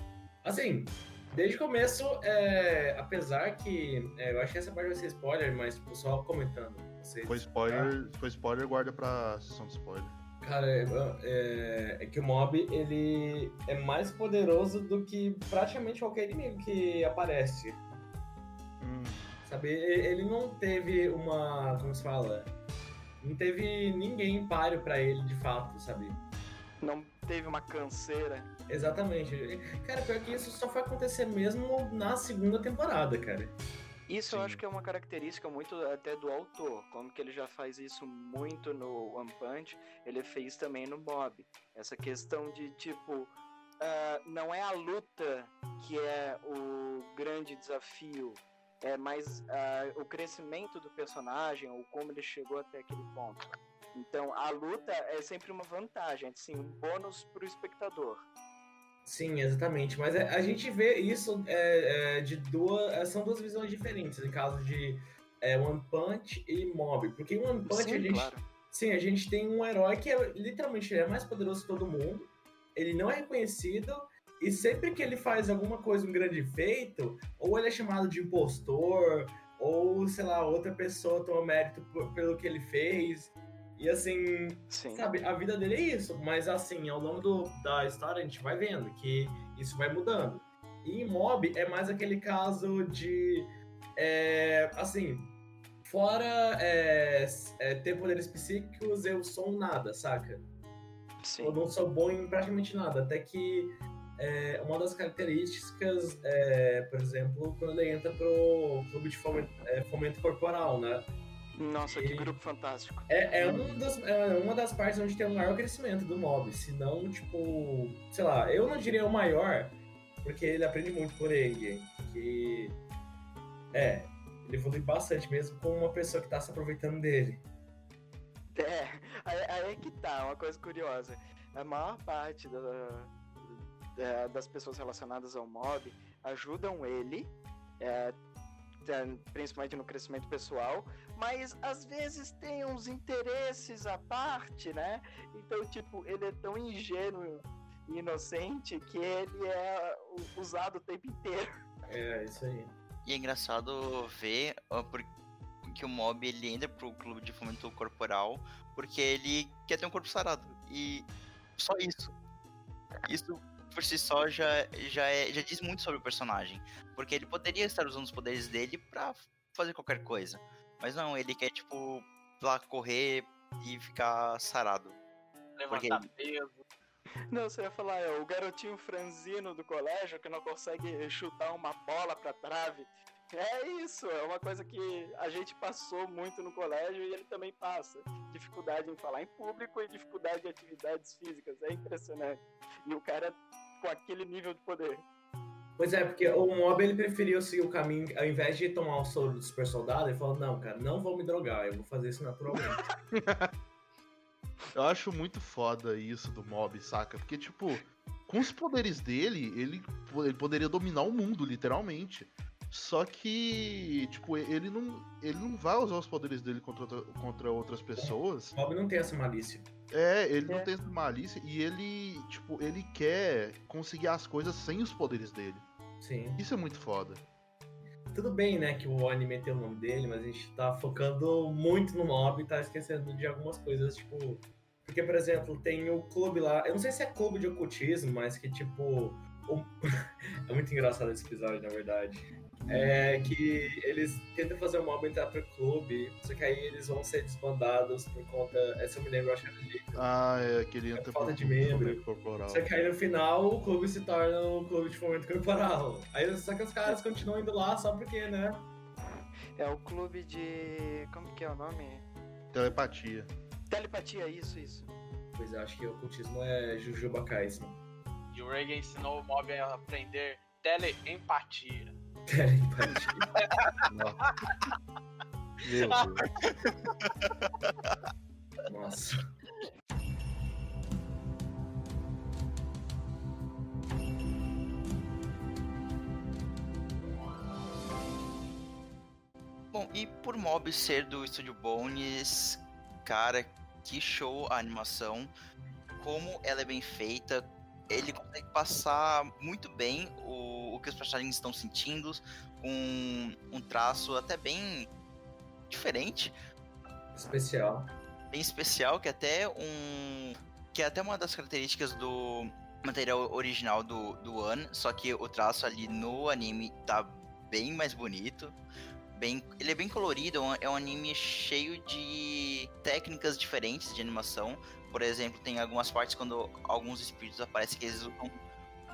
Assim, Desde o começo, é, apesar que. É, eu acho que essa parte vai ser spoiler, mas tipo, só comentando. Vocês, foi spoiler, tá? foi spoiler, guarda pra sessão de spoiler. Cara, é, é, é, que o mob ele é mais poderoso do que praticamente qualquer inimigo que aparece. Hum. Sabe, ele não teve uma. Como se fala? Não teve ninguém páreo para ele de fato, sabe? Não teve uma canseira. Exatamente. Cara, pior que isso só foi acontecer mesmo na segunda temporada, cara. Isso Sim. eu acho que é uma característica muito até do autor, como que ele já faz isso muito no One Punch, ele fez também no Bob. Essa questão de tipo, uh, não é a luta que é o grande desafio, é mais uh, o crescimento do personagem ou como ele chegou até aquele ponto. Então a luta é sempre uma vantagem, assim, um bônus para o espectador. Sim, exatamente. Mas é, a gente vê isso é, é, de duas. É, são duas visões diferentes, no caso de é, One Punch e Mob. Porque em One Punch sim, a gente. Claro. Sim, a gente tem um herói que é literalmente é mais poderoso que todo mundo. Ele não é reconhecido. E sempre que ele faz alguma coisa, um grande feito, ou ele é chamado de impostor, ou, sei lá, outra pessoa toma mérito pelo que ele fez. E assim, Sim. sabe, a vida dele é isso, mas assim, ao longo do, da história a gente vai vendo que isso vai mudando. E em Mob é mais aquele caso de, é, assim, fora é, é, ter poderes psíquicos, eu sou um nada, saca? Sim. Eu não sou bom em praticamente nada, até que é, uma das características, é, por exemplo, quando ele entra pro clube de fomento, é, fomento corporal, né? Nossa, que grupo fantástico. É, é, um é uma das partes onde tem o maior crescimento do mob. Se não, tipo, sei lá, eu não diria o maior, porque ele aprende muito por ele. Que. É, ele evolui bastante mesmo com uma pessoa que tá se aproveitando dele. É, aí é que tá, uma coisa curiosa. A maior parte da, da, das pessoas relacionadas ao mob ajudam ele. É, principalmente no crescimento pessoal, mas às vezes tem uns interesses à parte, né? Então, tipo, ele é tão ingênuo e inocente que ele é usado o tempo inteiro. É, isso aí. E é engraçado ver que o mob ele entra pro clube de fomento corporal porque ele quer ter um corpo sarado. E só isso. Isso por si só já, já, é, já diz muito sobre o personagem. Porque ele poderia estar usando os poderes dele pra fazer qualquer coisa. Mas não, ele quer, tipo, lá correr e ficar sarado. Levantar peso. Não, você ia falar, é o garotinho franzino do colégio que não consegue chutar uma bola pra trave. É isso, é uma coisa que a gente passou muito no colégio e ele também passa. Dificuldade em falar em público e dificuldade em atividades físicas. É impressionante. E o cara com aquele nível de poder. Pois é, porque o Mob ele preferiu seguir o caminho, ao invés de tomar o soro do super soldado, ele falou: não, cara, não vou me drogar, eu vou fazer isso naturalmente. <laughs> Eu acho muito foda isso do Mob, saca? Porque, tipo, com os poderes dele, ele, ele poderia dominar o mundo, literalmente. Só que, tipo, ele não, ele não vai usar os poderes dele contra, contra outras pessoas. o Mob não tem essa malícia. É, ele não É. tem essa malícia e ele, tipo, ele quer conseguir as coisas sem os poderes dele. Sim. Isso é muito foda. Tudo bem, né, que o anime tem o nome dele, mas a gente tá focando muito no Mob e tá esquecendo de algumas coisas, tipo. Porque, por exemplo, tem o clube lá. Eu não sei se é clube de ocultismo, mas que, tipo. o- <laughs> é muito engraçado esse episódio, na verdade. É que eles tentam fazer o mob entrar pro clube, só que aí eles vão ser desbandados por conta. Essa eu me lembro, eu acho que era de. Ah, é que ele entra falta por- de membro. corporal. Só que aí no final o clube se torna um clube de fomento corporal. Aí só que os caras continuam indo lá só porque, né? É o clube de. Como que é o nome? Telepatia. Telepatia, isso, isso. Pois é, acho que o ocultismo é Jujuba Kaisen. E o Reagan ensinou o Mob a aprender teleempatia. Telepatia. Nossa. Meu. Nossa. Bom, e por Mob ser do Estúdio Bones, cara, que show a animação. Como ela é bem feita. Ele consegue passar muito bem o, o que os personagens estão sentindo, com um traço até bem diferente, Especial. bem especial, que até um. Que é até uma das características do material original do, do One, só que o traço ali no anime tá bem mais bonito. Bem, ele é bem colorido, é um- é um anime cheio de técnicas diferentes de animação. Por exemplo, tem algumas partes quando alguns espíritos aparecem que eles usam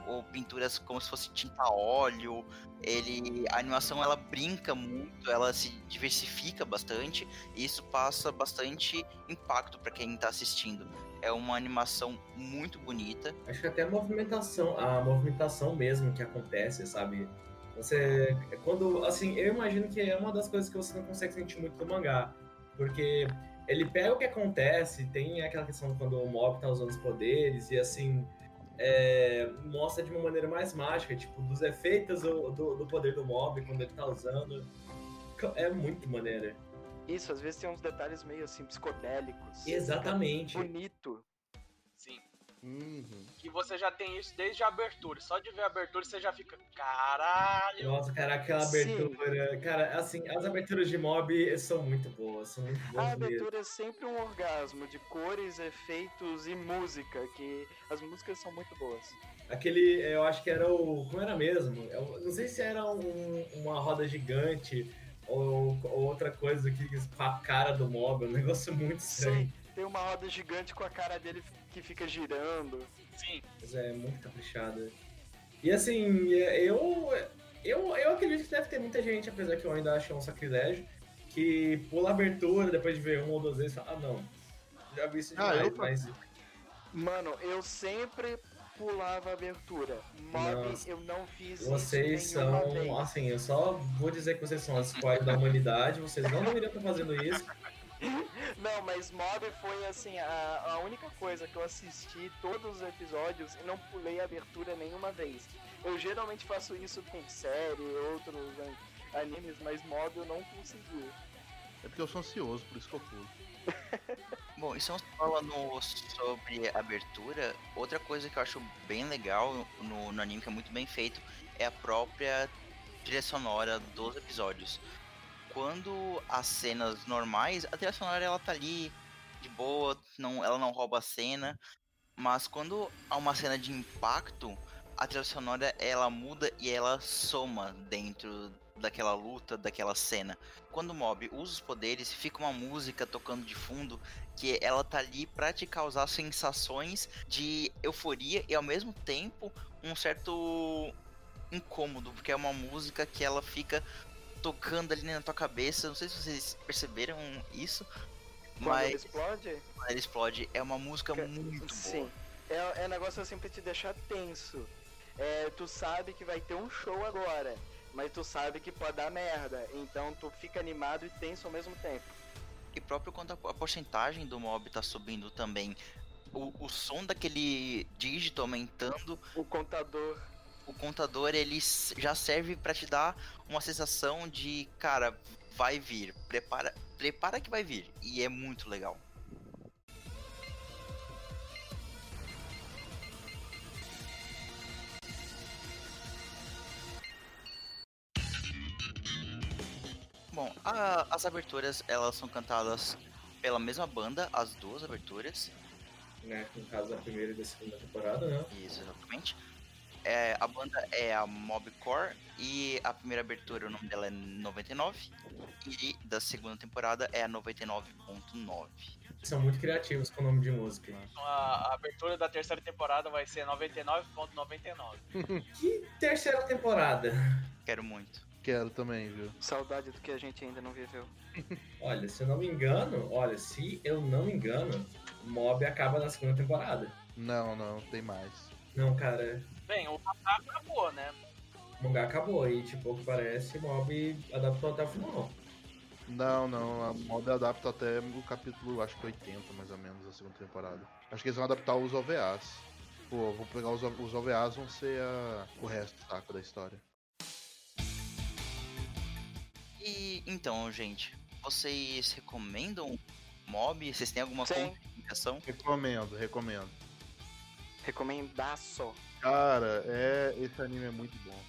ou pinturas como se fosse tinta óleo. Ele, a animação ela brinca muito, ela se diversifica bastante e isso passa bastante impacto para quem tá assistindo. É uma animação muito bonita. Acho que até a movimentação, a movimentação mesmo que acontece, sabe? Você. Quando. Assim, eu imagino que é uma das coisas que você não consegue sentir muito no mangá. Porque ele pega o que acontece, tem aquela questão quando o mob tá usando os poderes, e assim. é, mostra de uma maneira mais mágica, tipo, dos efeitos do, do, do poder do mob quando ele tá usando. É muito maneira. Isso, às vezes tem uns detalhes meio assim, psicodélicos. Exatamente. Bonito. Sim. Uhum. Que você já tem isso desde a abertura. Só de ver a abertura você já fica. Caralho! Nossa, cara, aquela Sim. abertura. Cara, assim, as aberturas de mob são muito boas, são muito A boas mesmo. abertura é sempre um orgasmo de cores, efeitos e música, que as músicas são muito boas. Aquele, eu acho que era o. Como era mesmo? Eu não sei se era um- uma roda gigante ou, ou outra coisa que com a cara do mob, um negócio muito estranho. Sim, tem uma roda gigante com a cara dele que fica girando. Sim. Mas é muito caprichada. E assim, eu, eu, eu acredito que deve ter muita gente, apesar que eu ainda acho um sacrilégio, que pula a abertura depois de ver uma ou duas vezes e fala, ah não, já vi isso Ah, demais, eu- mas Mano, eu sempre pulava a abertura. Mob, Nossa. eu não fiz Vocês isso nenhuma são, vez. assim, eu só vou dizer que vocês são as squad da humanidade, vocês não deveriam estar fazendo isso. <laughs> Não, mas Mob foi assim, a, a única coisa que eu assisti todos os episódios e não pulei a abertura nenhuma vez. Eu geralmente faço isso com série, outros an- animes, mas Mob eu não consegui. É porque eu sou ansioso, por isso que eu pulo. <laughs> Bom, e estamos falando sobre abertura. Outra coisa que eu acho bem legal no, no anime, que é muito bem feito, é a própria trilha sonora dos episódios. Quando as cenas normais, a trilha sonora ela tá ali de boa, não, ela não rouba a cena. Mas quando há uma cena de impacto, a trilha sonora ela muda e ela soma dentro daquela luta, daquela cena. Quando o mob usa os poderes, fica uma música tocando de fundo que ela tá ali para te causar sensações de euforia e ao mesmo tempo um certo incômodo, porque é uma música que ela fica tocando ali na tua cabeça. Não sei se vocês perceberam isso. Quando mas ele explode? quando ele explode, é uma música Que- muito Sim. boa. É, é negócio assim pra te deixar tenso. É, tu sabe que vai ter um show agora, mas tu sabe que pode dar merda. Então tu fica animado e tenso ao mesmo tempo. E próprio quando a, a porcentagem do mob tá subindo também. O, o som daquele dígito aumentando, O contador. O contador ele já serve pra te dar uma sensação de, cara, vai vir, prepara, prepara que vai vir. E é muito legal. Bom, a- as aberturas elas são cantadas pela mesma banda, as duas aberturas. Né? No caso da primeira e da segunda temporada, né? Isso, exatamente. É, a banda é a Mobcore e a primeira abertura, o nome dela é 99. E da segunda temporada é a 99.9. São muito criativos com o nome de música. Então, a, a abertura da terceira temporada vai ser 99.99. <laughs> Que terceira temporada? Quero muito. Quero também, viu? Saudade do que a gente ainda não viveu. <laughs> Olha, se eu não me engano, olha, se eu não me engano, Mob acaba na segunda temporada. Não, não, tem mais. Não, cara, Bem, o mangá acabou, né? o mangá acabou e, tipo, o que parece, Mob adaptou até o final. Não, não, a moda adapta até o capítulo, acho que 80, mais ou menos, da segunda temporada. Acho que eles vão adaptar os OVAs. Pô, vou pegar os, os OVAs, vão ser a- o resto, saco, da história. E então, gente, vocês recomendam Mob? Vocês têm alguma Sim. contraindicação? Recomendo, recomendo. Recomendaço. Cara, é, esse anime é muito bom.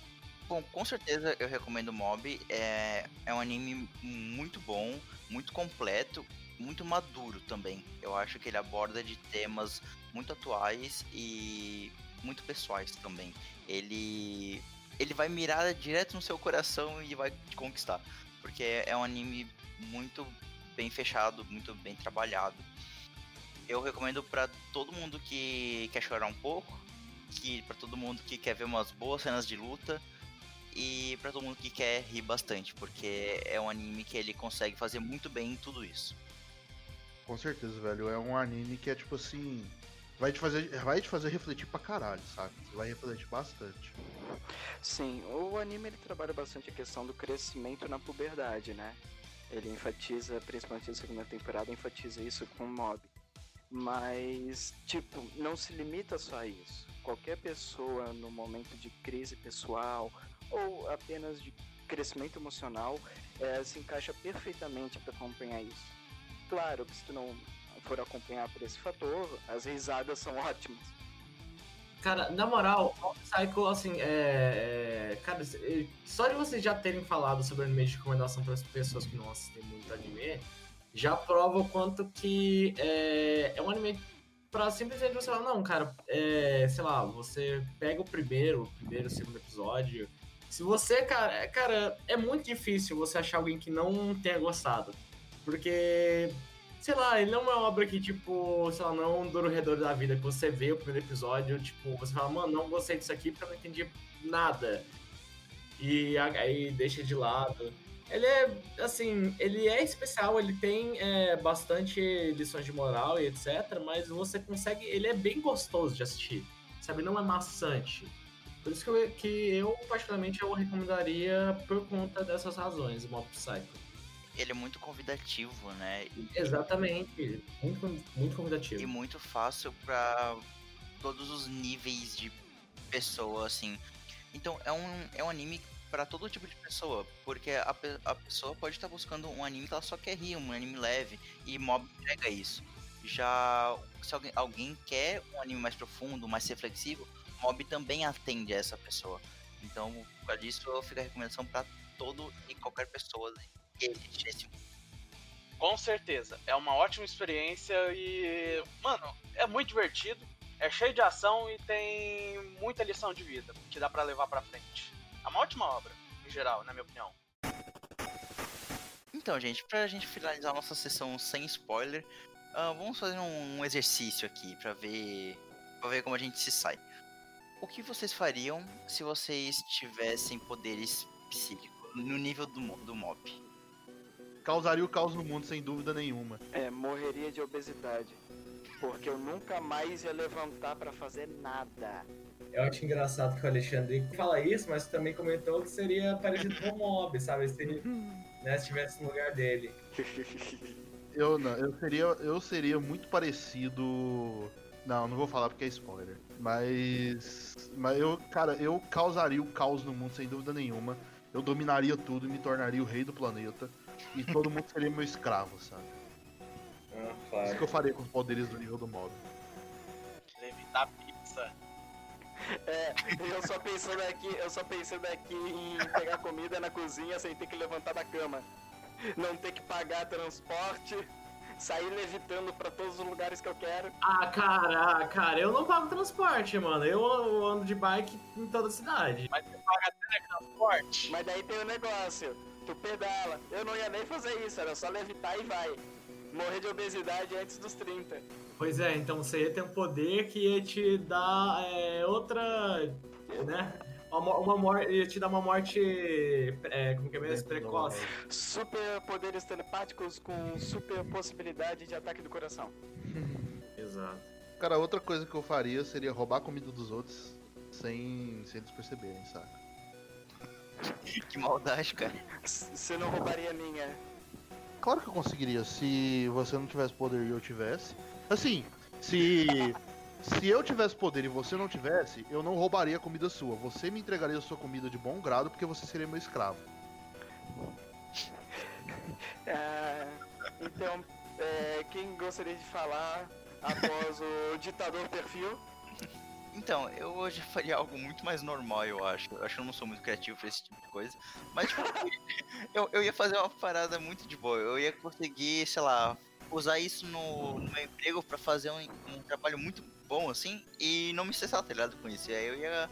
Bom, com certeza eu recomendo Mob. É, é um anime muito bom, muito completo, muito maduro também. Eu acho que ele aborda de temas muito atuais e muito pessoais também. Ele ele vai mirar direto no seu coração e vai te conquistar, porque é um anime muito bem fechado, muito bem trabalhado. Eu recomendo pra todo mundo que quer chorar um pouco, que para todo mundo que quer ver umas boas cenas de luta e pra todo mundo que quer rir bastante, porque é um anime que ele consegue fazer muito bem tudo isso. Com certeza, velho. É um anime que é tipo assim. Vai te fazer, vai te fazer refletir pra caralho, sabe? Você vai refletir bastante. Sim, o anime ele trabalha bastante a questão do crescimento na puberdade, né? Ele enfatiza, principalmente na segunda temporada, enfatiza isso com o mob. Mas, tipo, não se limita só a isso. Qualquer pessoa no momento de crise pessoal ou apenas de crescimento emocional eh, se encaixa perfeitamente para acompanhar isso. Claro que se tu não for acompanhar por esse fator, as risadas são ótimas. Cara, na moral, Psycho, assim, é, é- Cara, é- só de vocês já terem falado sobre anime de recomendação para as pessoas que não assistem muito anime, já prova o quanto que é, é um anime pra simplesmente você falar, não, cara, é, sei lá, você pega o primeiro, o primeiro, o segundo episódio. Se você, cara, é- cara, é muito difícil você achar alguém que não tenha gostado. Porque sei lá, ele não é uma obra que, tipo, sei lá, não é um redor da vida, que você vê o primeiro episódio, tipo, você fala, mano, não gostei disso aqui porque eu não entendi nada. E aí deixa de lado. Ele é, assim, ele é especial, ele tem é, bastante lições de moral e etc, mas você consegue, ele é bem gostoso de assistir, sabe? Não é maçante. Por isso que eu, que eu particularmente, eu recomendaria por conta dessas razões, o Mob Psycho. Ele é muito convidativo, né? Exatamente. Muito, muito convidativo. E muito fácil pra todos os níveis de pessoa, assim. Então é um, é um anime pra todo tipo de pessoa, porque a, a pessoa pode estar buscando um anime que ela só quer rir, um anime leve, e Mob entrega isso. Já se alguém, alguém quer um anime mais profundo, mais reflexivo, Mob também atende a essa pessoa. Então, por causa disso, eu fico a recomendação pra todo e qualquer pessoa que existe esse Com certeza. É uma ótima experiência e. Mano, é muito divertido. É cheio de ação e tem muita lição de vida que dá pra levar pra frente. É uma ótima obra, em geral, na minha opinião. Então, gente, pra gente finalizar a nossa sessão sem spoiler, ah, vamos fazer um exercício aqui pra ver, pra ver como a gente se sai. O que vocês fariam se vocês tivessem poderes psíquicos no nível do, do mob? Causaria o caos no mundo, sem dúvida nenhuma. É, morreria de obesidade. Porque eu nunca mais ia levantar pra fazer nada. Eu acho engraçado que o Alexandre fala isso, mas também comentou que seria parecido com o Mob, sabe? Se, ele, né, se estivesse no lugar dele. <laughs> Eu não, eu seria, eu seria muito parecido. Não, não vou falar porque é spoiler. Mas. Mas eu, cara, eu causaria o caos no mundo sem dúvida nenhuma. Eu dominaria tudo e me tornaria o rei do planeta. E todo mundo seria meu escravo, sabe? Ah, Isso que eu faria com os poderes do nível do mob. Levitar pizza. É, eu só pensando aqui, eu só pensando aqui em pegar comida na cozinha sem ter que levantar da cama. Não ter que pagar transporte, sair levitando pra todos os lugares que eu quero. Ah, cara, cara, eu não pago transporte, mano. Eu, eu ando de bike em toda a cidade. Mas você paga teletransporte. Mas daí tem o negócio, tu pedala. Eu não ia nem fazer isso, era só levitar e vai. Morrer de obesidade antes dos 30. Pois é, então você ia ter um poder que ia te dar é, outra. né? Uma, uma morte. ia te dar uma morte. É, como que é mesmo? Precoce. Super poderes telepáticos com super possibilidade de ataque do coração. <laughs> Exato. Cara, outra coisa que eu faria seria roubar a comida dos outros sem, sem eles perceberem, saca? <laughs> Que maldade, cara. Você não roubaria a minha. Claro que eu conseguiria se você não tivesse poder e eu tivesse. Assim, se. Se eu tivesse poder e você não tivesse, eu não roubaria a comida sua. Você me entregaria a sua comida de bom grado porque você seria meu escravo. Ah, <laughs> então, é, quem gostaria de falar após o <laughs> ditador perfil? Então, eu hoje faria algo muito mais normal, eu acho. Eu acho que eu não sou muito criativo pra esse tipo de coisa. Mas, tipo, <laughs> eu, eu ia fazer uma parada muito de boa. Eu ia conseguir, sei lá, usar isso no, no meu emprego pra fazer um, um trabalho muito bom, assim, e não me estressar, tá ligado, com isso. E aí eu ia,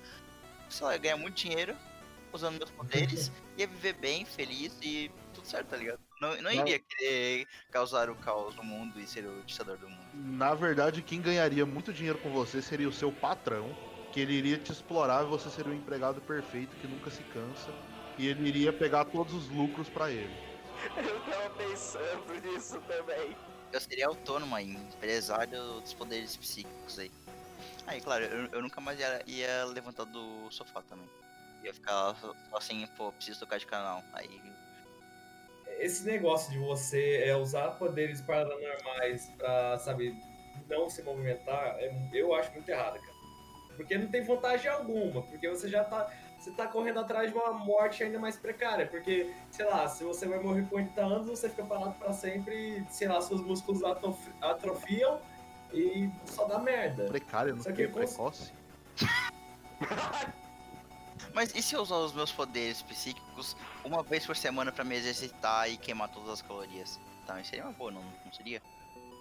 sei lá, ganhar muito dinheiro usando meus poderes, <laughs> ia viver bem, feliz e tudo certo, tá ligado? Não, não iria querer causar o caos no mundo e ser o ditador do mundo. Na verdade, quem ganharia muito dinheiro com você seria o seu patrão, que ele iria te explorar e você seria um empregado perfeito que nunca se cansa. E ele iria pegar todos os lucros pra ele. <laughs> Eu tava pensando nisso também. Eu seria autônomo aí, empresário dos poderes psíquicos aí. Aí, claro, eu, eu nunca mais ia, ia levantar do sofá também. Ia ficar só, só assim, pô, preciso tocar de canal. Aí, Esse negócio de você é, usar poderes paranormais pra, sabe, não se movimentar, é- eu acho muito errado, cara. Porque não tem vantagem alguma, porque você já tá. Você tá correndo atrás de uma morte ainda mais precária. Porque, sei lá, se você vai morrer com 80 anos, você fica parado pra sempre, e, sei lá, seus músculos atrof- atrofiam e só dá merda. Precário, não cons- precoce. <laughs> Mas e se eu usar os meus poderes psíquicos uma vez por semana pra me exercitar e queimar todas as calorias? Também seria uma boa, não, não seria?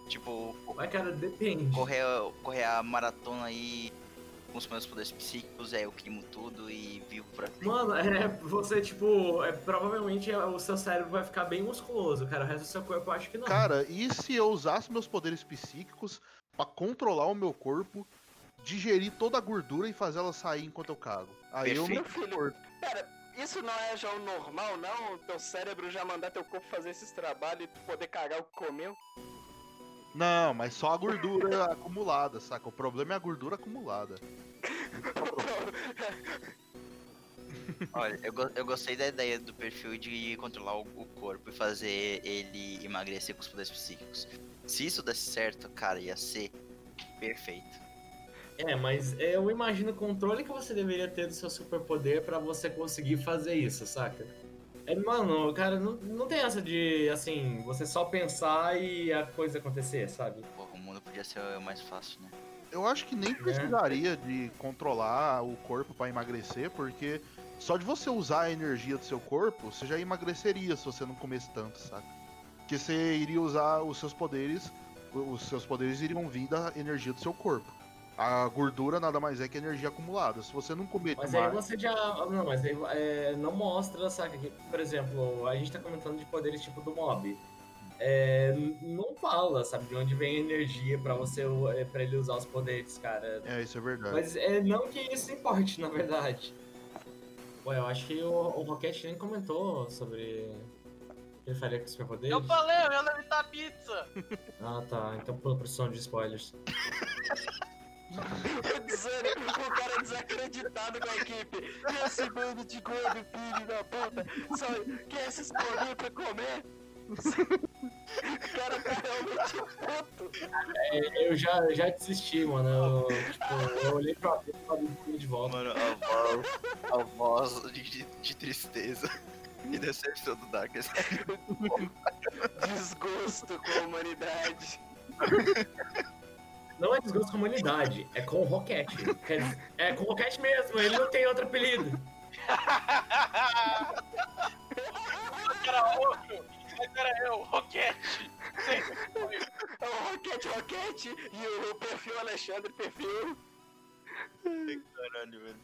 Tipo, Mas, cara, depende. correr, correr a maratona aí com os meus poderes psíquicos, aí eu queimo tudo e vivo pra sempre. Mano, é, você, tipo, é, provavelmente é, o seu cérebro vai ficar bem musculoso, cara. O resto do seu corpo eu acho que não. Cara, e se eu usasse meus poderes psíquicos pra controlar o meu corpo, digerir toda a gordura e fazer ela sair enquanto eu cago? Aí eu não Perfeito. concordo. Cara, isso não é já o normal, não? Teu cérebro já mandar teu corpo fazer esses trabalhos e tu poder cagar o que comeu? Não, mas só a gordura <laughs> acumulada, saca? O problema é a gordura acumulada. Olha, eu, go- eu gostei da ideia do perfil de controlar o, o corpo e fazer ele emagrecer com os poderes psíquicos. Se isso desse certo, cara, ia ser perfeito. É, mas eu imagino o controle que você deveria ter do seu superpoder pra você conseguir fazer isso, saca? É, mano, cara, não, não tem essa de, assim, você só pensar e a coisa acontecer, sabe? Porra, o mundo podia ser mais fácil, né? Eu acho que nem precisaria de controlar o corpo pra emagrecer, porque só de você usar a energia do seu corpo, você já emagreceria se você não comesse tanto, saca? Porque você iria usar os seus poderes, os seus poderes iriam vir da energia do seu corpo. A gordura nada mais é que energia acumulada. Se você não comer Mas aí você já. Não, mas aí é, não mostra, saca? Que, por exemplo, a gente tá comentando de poderes tipo do mob. É, não fala, sabe, de onde vem a energia pra você é, pra ele usar os poderes, cara. É, isso é verdade. Mas é não que isso importe, <laughs> na verdade. Ué, eu acho que o, o Rocket nem comentou sobre. o que Ele faria com os superpoderes? Eu falei, eu ia levitar pizza. <laughs> Ah tá, então pula pro som de spoilers. <laughs> O desânimo, o cara desacreditado com a equipe. E esse bando de gordo, filho da puta, só quer esses poder pra comer? O cara tá realmente puto. É, eu já, já desisti, mano. Eu, tipo, eu olhei pra vida e falei de volta. Mano, a voz, a voz de, de tristeza <laughs> e decepção do Darkness. Desgosto com a humanidade. Não é desgosto com a humanidade, é com o Rocket. É com o Rocket mesmo, ele não tem outro apelido. Mas <laughs> era outro. Mas era eu, Roquete. É o Roquete Roquete e o perfil Alexandre Perfil. Caralho, velho.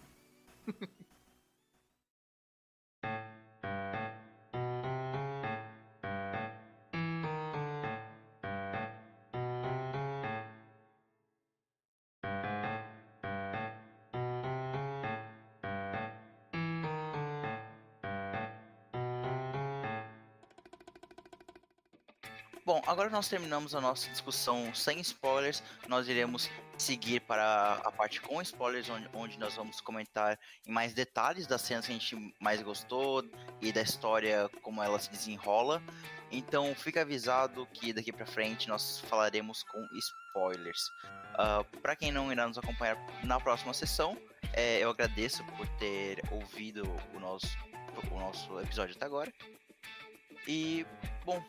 Agora nós terminamos a nossa discussão sem spoilers. Nós iremos seguir para a parte com spoilers, onde, onde nós vamos comentar em mais detalhes das cenas que a gente mais gostou e da história, como ela se desenrola. Então, fica avisado que daqui pra frente nós falaremos com spoilers. para quem não irá nos acompanhar na próxima sessão, é, eu agradeço por ter ouvido o nosso, o nosso episódio até agora. E, bom,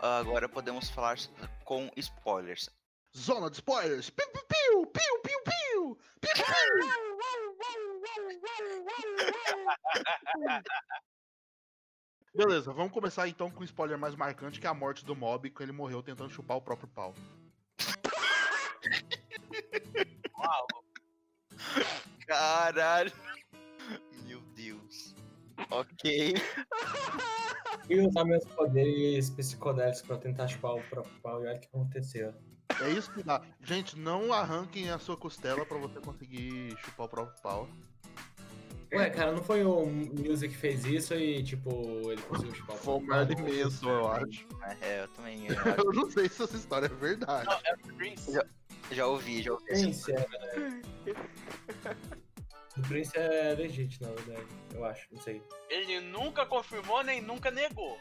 agora podemos falar com spoilers. Zona de spoilers! Piu, piu, piu! Piu, piu, piu! Piu, piu, piu! <laughs> Beleza, vamos começar então com o spoiler mais marcante, que é a morte do Mob, que ele morreu tentando chupar o próprio pau. Uau. Caralho! Ok. <laughs> E usar meus poderes psicodélicos pra tentar chupar o próprio pau e olha o que aconteceu. É isso que dá. Gente, não arranquem a sua costela pra você conseguir chupar o próprio pau. Ué, cara, não foi o Music que fez isso e, tipo, ele conseguiu chupar o Foi um merda pau? imenso, eu acho. É, eu também eu <laughs> Eu não sei se essa história é verdade. Não, é o Prince. Já- já ouvi, já ouvi. Prince é. <laughs> O Prince é legítimo, na verdade. Eu acho, não sei. Ele nunca confirmou nem nunca negou.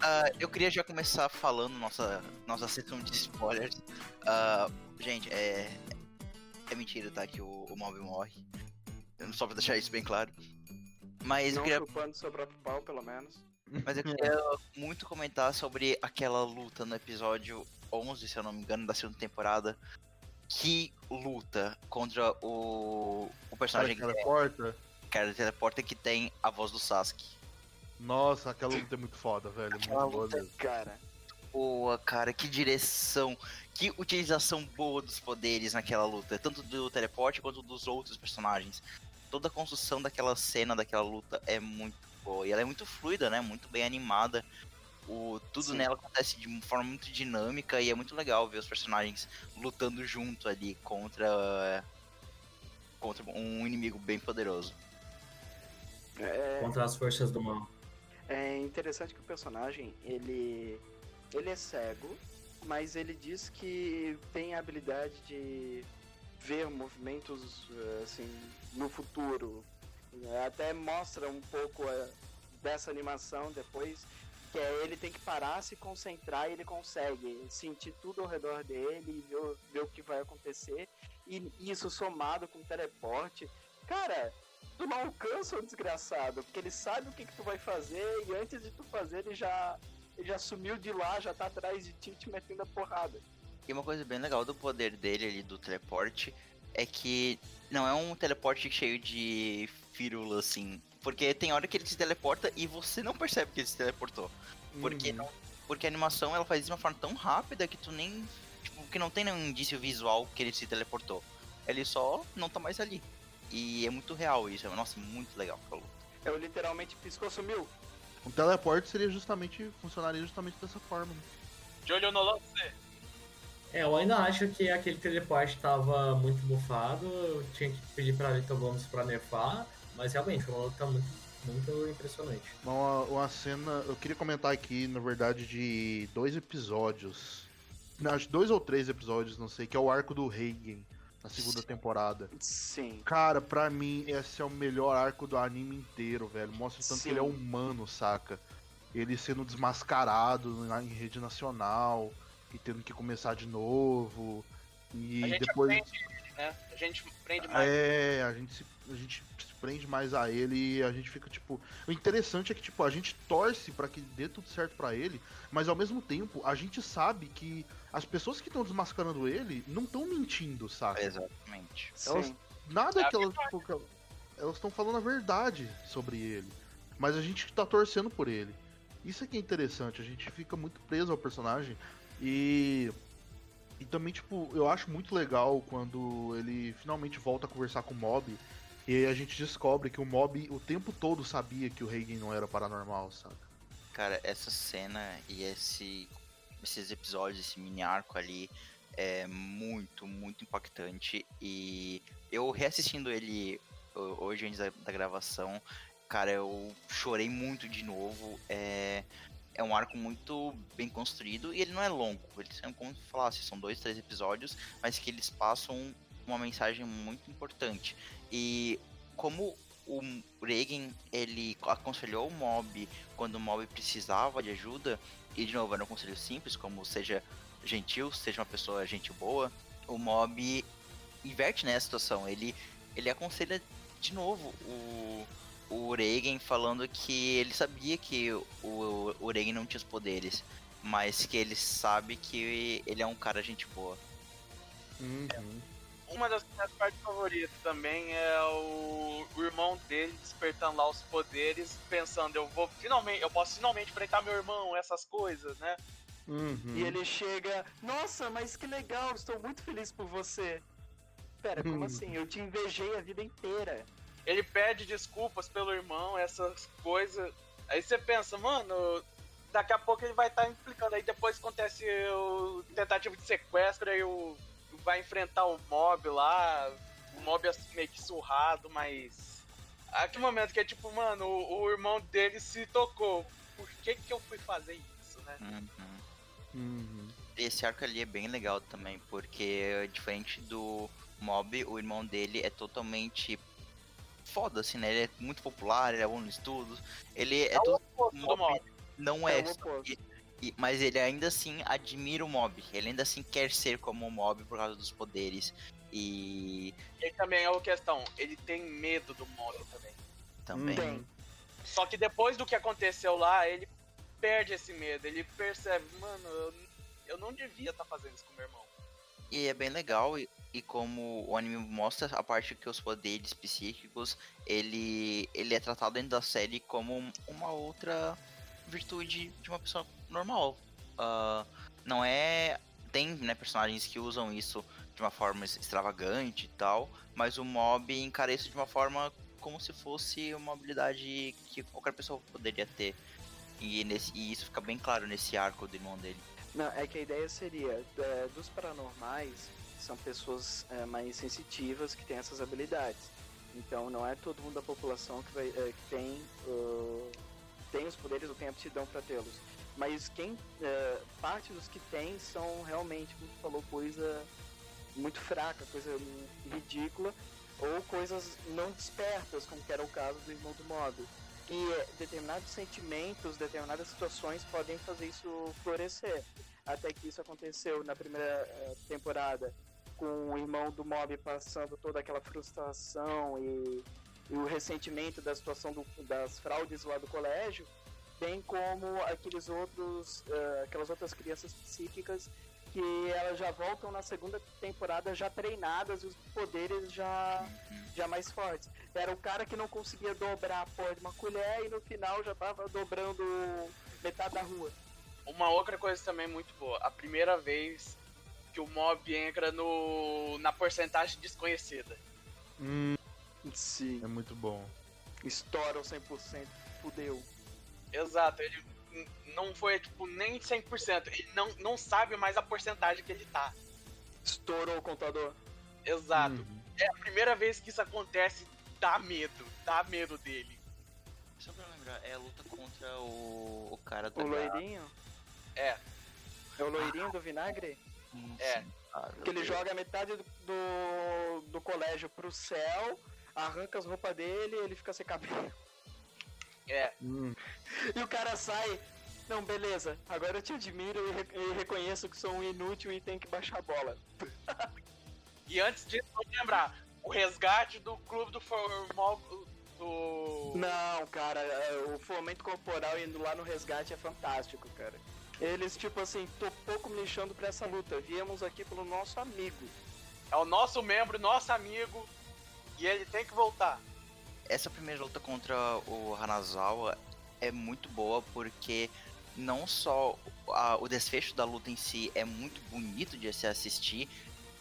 Ah, eu queria já começar falando nossa, nossa sessão de spoilers. Ah, gente, é. É mentira, tá? Que o, o Mob morre. Eu Só pra deixar isso bem claro. Mas eu Não queria chupando seu próprio pau, pelo menos. Mas eu queria muito comentar sobre aquela luta no episódio 11, se eu não me engano, da segunda temporada. Que luta contra o, o personagem que que teleporta. cara teleporta que tem a voz do Sasuke. Nossa, aquela luta é muito foda, velho. Muito Aquela boa luta é mesmo. Cara, Boa, cara, que direção, que utilização boa dos poderes naquela luta, tanto do teleporte quanto dos outros personagens. Toda a construção daquela cena, daquela luta é muito boa. E ela é muito fluida, né? Muito bem animada. O, tudo Sim. nela acontece de uma forma muito dinâmica e é muito legal ver os personagens lutando junto ali contra contra um inimigo bem poderoso. é, Contra as forças do mal. é interessante que o personagem, ele, ele é cego, mas ele diz que tem a habilidade de ver movimentos assim no futuro. Até mostra um pouco eh, dessa animação depois, que é ele tem que parar, se concentrar e ele consegue sentir tudo ao redor dele e ver, o- ver o que vai acontecer. E isso somado com teleporte. Cara, tu não alcança o desgraçado, porque ele sabe o que, que tu vai fazer e antes de tu fazer ele já, ele já sumiu de lá, já tá atrás de ti te metendo a porrada. E uma coisa bem legal do poder dele ali, do teleporte, é que não é um teleporte cheio de firula, assim. Porque tem hora que ele se teleporta e você não percebe que ele se teleportou. Porque, Uhum. não, porque a animação ela faz isso de uma forma tão rápida que tu nem. Tipo, porque não tem nenhum indício visual que ele se teleportou. Ele só não tá mais ali. E é muito real isso. É, nossa, muito legal aquela luta. Eu literalmente piscou, sumiu. Um teleporte seria justamente. funcionaria justamente dessa forma. Né? De olho no lance. É, eu ainda acho que aquele teleporte tava muito bufado, eu tinha que pedir pra Little Bombs pra nerfar, mas realmente foi uma luta muito, muito impressionante. Uma, uma cena, eu queria comentar aqui, na verdade, de dois episódios. Acho dois ou três episódios, não sei, que é o arco do Reigen na segunda temporada. Sim. Cara, pra mim, esse é o melhor arco do anime inteiro, velho. Mostra tanto Sim. que ele é humano, saca? Ele sendo desmascarado na- em rede nacional e tendo que começar de novo. E A gente depois. aprende, né? A gente aprende mais. É, a gente, se, a gente se prende mais a ele e a gente fica, tipo. O interessante é que, tipo, a gente torce pra que dê tudo certo pra ele, mas ao mesmo tempo a gente sabe que as pessoas que estão desmascarando ele não estão mentindo, saca? Exatamente. Elas- Sim. Nada É que elas. tipo, que elas estão falando a verdade sobre ele. Mas a gente tá torcendo por ele. Isso é que é interessante, a gente fica muito preso ao personagem. E. E também, tipo, eu acho muito legal quando ele finalmente volta a conversar com o Mob. E a gente descobre que o Mob o tempo todo sabia que o Reagan não era paranormal, saca? Cara, essa cena e esse, esses episódios, esse mini arco ali é muito, muito impactante. E eu reassistindo ele ho- hoje antes da, da gravação, cara, eu chorei muito de novo. É, é um arco muito bem construído e ele não é longo. Eles são, como eu falasse, são dois, três episódios, mas que eles passam uma mensagem muito importante. E como o Reagan, ele aconselhou o Mob quando o Mob precisava de ajuda, e de novo, era um conselho simples, como seja gentil, seja uma pessoa gente boa, o Mob inverte nessa situação. Ele, ele aconselha de novo o, o Reagan falando que ele sabia que o, o Reagan não tinha os poderes, mas que ele sabe que ele é um cara gente boa. Uhum. Uma das minhas partes favoritas também é o, o irmão dele despertando lá os poderes, pensando, eu vou finalmente, eu posso finalmente enfrentar meu irmão, essas coisas, né? Uhum. E ele chega, nossa, mas que legal, estou muito feliz por você. Pera, como Hum. assim? Eu te invejei a vida inteira. Ele pede desculpas pelo irmão, essas coisas. Aí você pensa, mano, daqui a pouco ele vai estar implicando. Aí depois acontece o tentativa de sequestro, aí o vai enfrentar o mob lá, o mob é meio que surrado, mas. Aqui momento que é tipo, mano, o, o irmão dele se tocou. Por que que eu fui fazer isso, né? Uhum. Uhum. Esse arco ali é bem legal também, porque diferente do Mob, o irmão dele é totalmente foda, assim, né? Ele é muito popular, ele é bom no estudos, ele é, É todo mob, mob. não É é, e- mas ele ainda assim admira o Mob, ele ainda assim quer ser como o Mob por causa dos poderes e E também é uma questão, ele tem medo do mob também. também Tem. Só que depois do que aconteceu lá, ele perde esse medo. Ele percebe, mano, eu, eu não devia estar fazendo isso com meu irmão. E é bem legal, e, e como o anime mostra a parte que os poderes psíquicos, ele, ele é tratado dentro da série como um- uma outra virtude de uma pessoa normal. Ah, não é. Tem né, personagens que usam isso de uma forma extravagante e tal, mas o mob encara isso de uma forma como se fosse uma habilidade que qualquer pessoa poderia ter. E, nesse, e isso fica bem claro nesse arco do irmão dele. Não, é que a ideia seria, é, dos paranormais, são pessoas é, mais sensitivas que têm essas habilidades. Então não é todo mundo da população que, vai, é, que tem, uh, tem os poderes ou tem aptidão para tê-los. Mas quem é, parte dos que tem são realmente, como tu falou, coisa muito fraca, coisa ridícula, ou coisas não despertas, como que era o caso do irmão do Mob. E determinados sentimentos, determinadas situações podem fazer isso florescer. Até que isso aconteceu na primeira eh, temporada, com o irmão do Mob passando toda aquela frustração e, e o ressentimento da situação do- das fraudes lá do colégio, bem como aqueles outros, eh, aquelas outras crianças psíquicas que elas já voltam na segunda temporada já treinadas e os poderes já, já mais fortes. Era o cara que não conseguia dobrar a porra de uma colher e no final já tava dobrando metade da rua. Uma outra coisa também muito boa. A primeira vez que o mob entra no, na porcentagem desconhecida. Hum, Sim. é muito bom. Estoura o 100%. Fudeu. Exato, ele não foi tipo nem 100%, ele não, não sabe mais a porcentagem que ele tá. Estourou o contador. Exato. Uhum. É a primeira vez que isso acontece, dá medo, dá medo dele. Só pra lembrar, é a luta contra o, o cara da O loirinho? É. É o loirinho do vinagre? É. Ah, Que ele Deus. joga metade do, do, do colégio pro céu, arranca as roupas dele ele fica sem cabelo. É, Hum, E o cara sai. Não, beleza. Agora eu te admiro e, re- e reconheço que sou um inútil e tenho que baixar a bola. <laughs> e antes disso, vamos lembrar, o resgate do clube do formal do... Não, cara, é, o fomento corporal indo lá no resgate é fantástico, cara. Eles, tipo assim, tô pouco me lixando pra essa luta. Viemos aqui pelo nosso amigo. É o nosso membro, nosso amigo, e ele tem que voltar. Essa primeira luta contra o Hanazawa é muito boa porque não só a- o desfecho da luta em si é muito bonito de se assistir,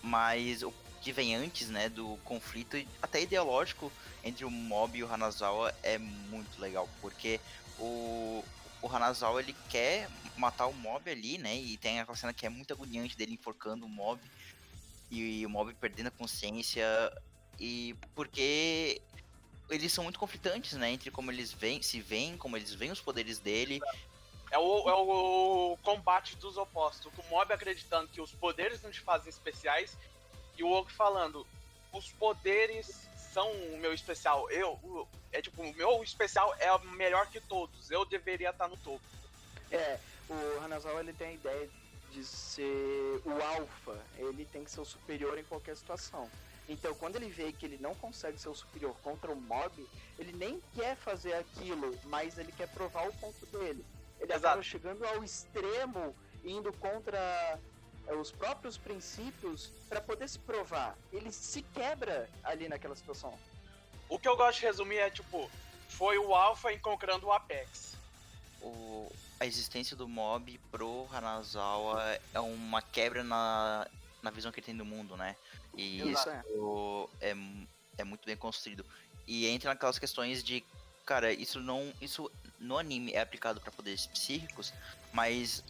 mas o que vem antes, né, do conflito até ideológico entre o Mob e o Hanazawa é muito legal, porque o, o Hanazawa ele quer matar o Mob ali, né, e tem aquela cena que é muito agoniante dele enforcando o Mob e o Mob perdendo a consciência e porque eles são muito conflitantes, né? Entre como eles veem, se veem, como eles veem os poderes dele. É o, é o combate dos opostos. O Mob acreditando que os poderes não te fazem especiais e o Oak falando, os poderes são o meu especial. Eu, o- é tipo, o meu especial é o melhor que todos. Eu deveria estar no topo. É, o Hanazawa ele tem a ideia de ser o alfa. Ele tem que ser o superior em qualquer situação. Então, quando ele vê que ele não consegue ser o superior contra o mob, ele nem quer fazer aquilo, mas ele quer provar o ponto dele. Ele Exato. acaba chegando ao extremo, indo contra é, os próprios princípios para poder se provar. Ele se quebra ali naquela situação. O que eu gosto de resumir é tipo, foi o Alpha encontrando o Apex. O, a existência do mob pro Hanazawa é uma quebra na, na visão que ele tem do mundo, né? E Isso é. isso é, é muito bem construído. E entra naquelas questões de, cara, isso não. Isso no anime é aplicado para poderes psíquicos, mas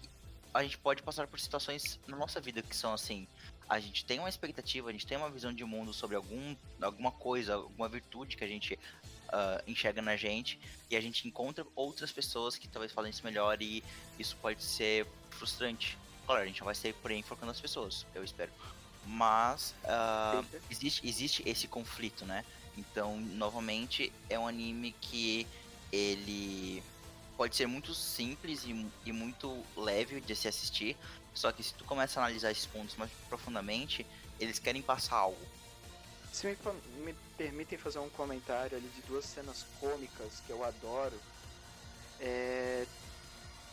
a gente pode passar por situações na nossa vida que são assim. A gente tem uma expectativa, a gente tem uma visão de mundo sobre algum, alguma coisa, alguma virtude que a gente ah, enxerga na gente, e a gente encontra outras pessoas que talvez falem isso melhor, e isso pode ser frustrante. Claro, a gente não vai sair por aí enforcando as pessoas, eu espero. Mas ah, existe, existe esse conflito, né? Então, novamente, é um anime que ele pode ser muito simples e, e muito leve de se assistir, só que se tu começa a analisar esses pontos mais profundamente, eles querem passar algo. Se me, me permitem fazer um comentário ali de duas cenas cômicas que eu adoro. É,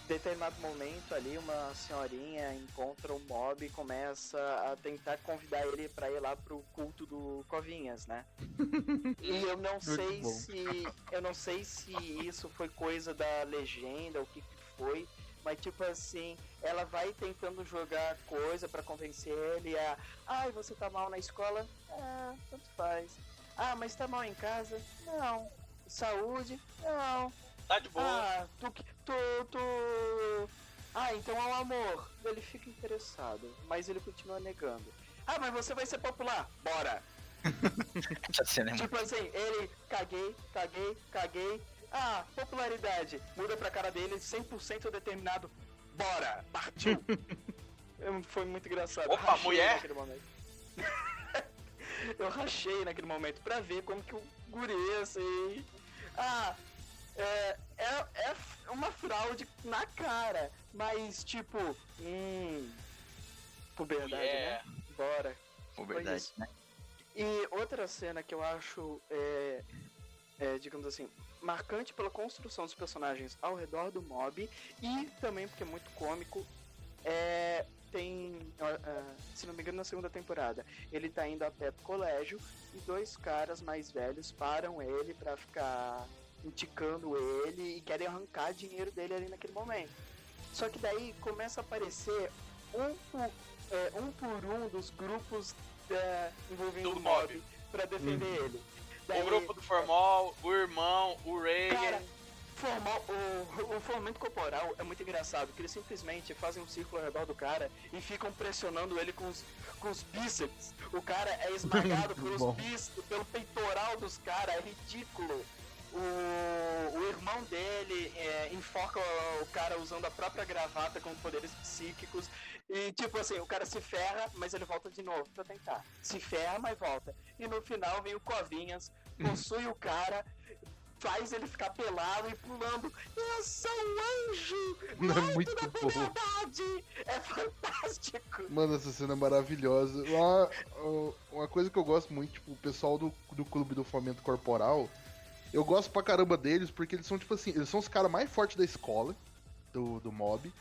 determinado momento ali, uma senhorinha encontra um mob e começa a tentar convidar ele pra ir lá pro culto do Covinhas, né? <laughs> e eu não sei bom. se. Eu não sei se isso foi coisa da legenda, o que, que foi. Mas tipo assim, ela vai tentando jogar coisa pra convencer ele a. Ai, você tá mal na escola? Ah, tanto faz. Ah, mas tá mal em casa? Não. Saúde? Não. Tá de boa. Ah, tu, que- tu, tu... Ah, então é um amor. Ele fica interessado, mas ele continua negando. Ah, mas você vai ser popular? Bora! <laughs> Tipo assim, ele caguei, caguei, caguei. Ah, popularidade. Muda pra cara dele, 100% determinado. Bora! Partiu! <laughs> Foi muito engraçado. Opa, Rachei mulher? Naquele momento. <laughs> Eu rachei naquele momento pra ver como que o guri, assim. Ah, é, é, é uma fraude na cara, mas tipo, hum. Puberdade, Mulher. né? Bora. isso. né? E outra cena que eu acho, é, é, digamos assim, marcante pela construção dos personagens ao redor do mob e também porque é muito cômico, é, tem, ah, se não me engano, na segunda temporada, ele tá indo a pé pro colégio e dois caras mais velhos param ele pra ficar indicando ele e querem arrancar dinheiro dele ali naquele momento. Só que daí começa a aparecer um, é, um por um dos grupos é, envolvendo Do o mob, mob. pra defender ele. Daí, O grupo do Formol, o irmão, o Reagan. Cara, formal, o, o formamento corporal é muito engraçado, porque eles simplesmente fazem um círculo ao redor do cara e ficam pressionando ele com os, com os bíceps. O cara é <laughs> esmagado pelos bíceps, pelo peitoral dos caras, é ridículo. O, o irmão dele é, enfoca o cara usando a própria gravata com poderes psíquicos. E tipo assim, o cara se ferra, mas ele volta de novo pra tentar. Se ferra, mas volta. E no final vem o Covinhas, possui o cara, faz ele ficar pelado e pulando. Eu sou um anjo! Não é muito da bom. puberdade! É fantástico! Mano, essa cena é maravilhosa. Uma, uma coisa que eu gosto muito, tipo, o pessoal do, do clube do fomento corporal, eu gosto pra caramba deles, porque eles são, tipo assim, eles são os caras mais fortes da escola, do, do mob,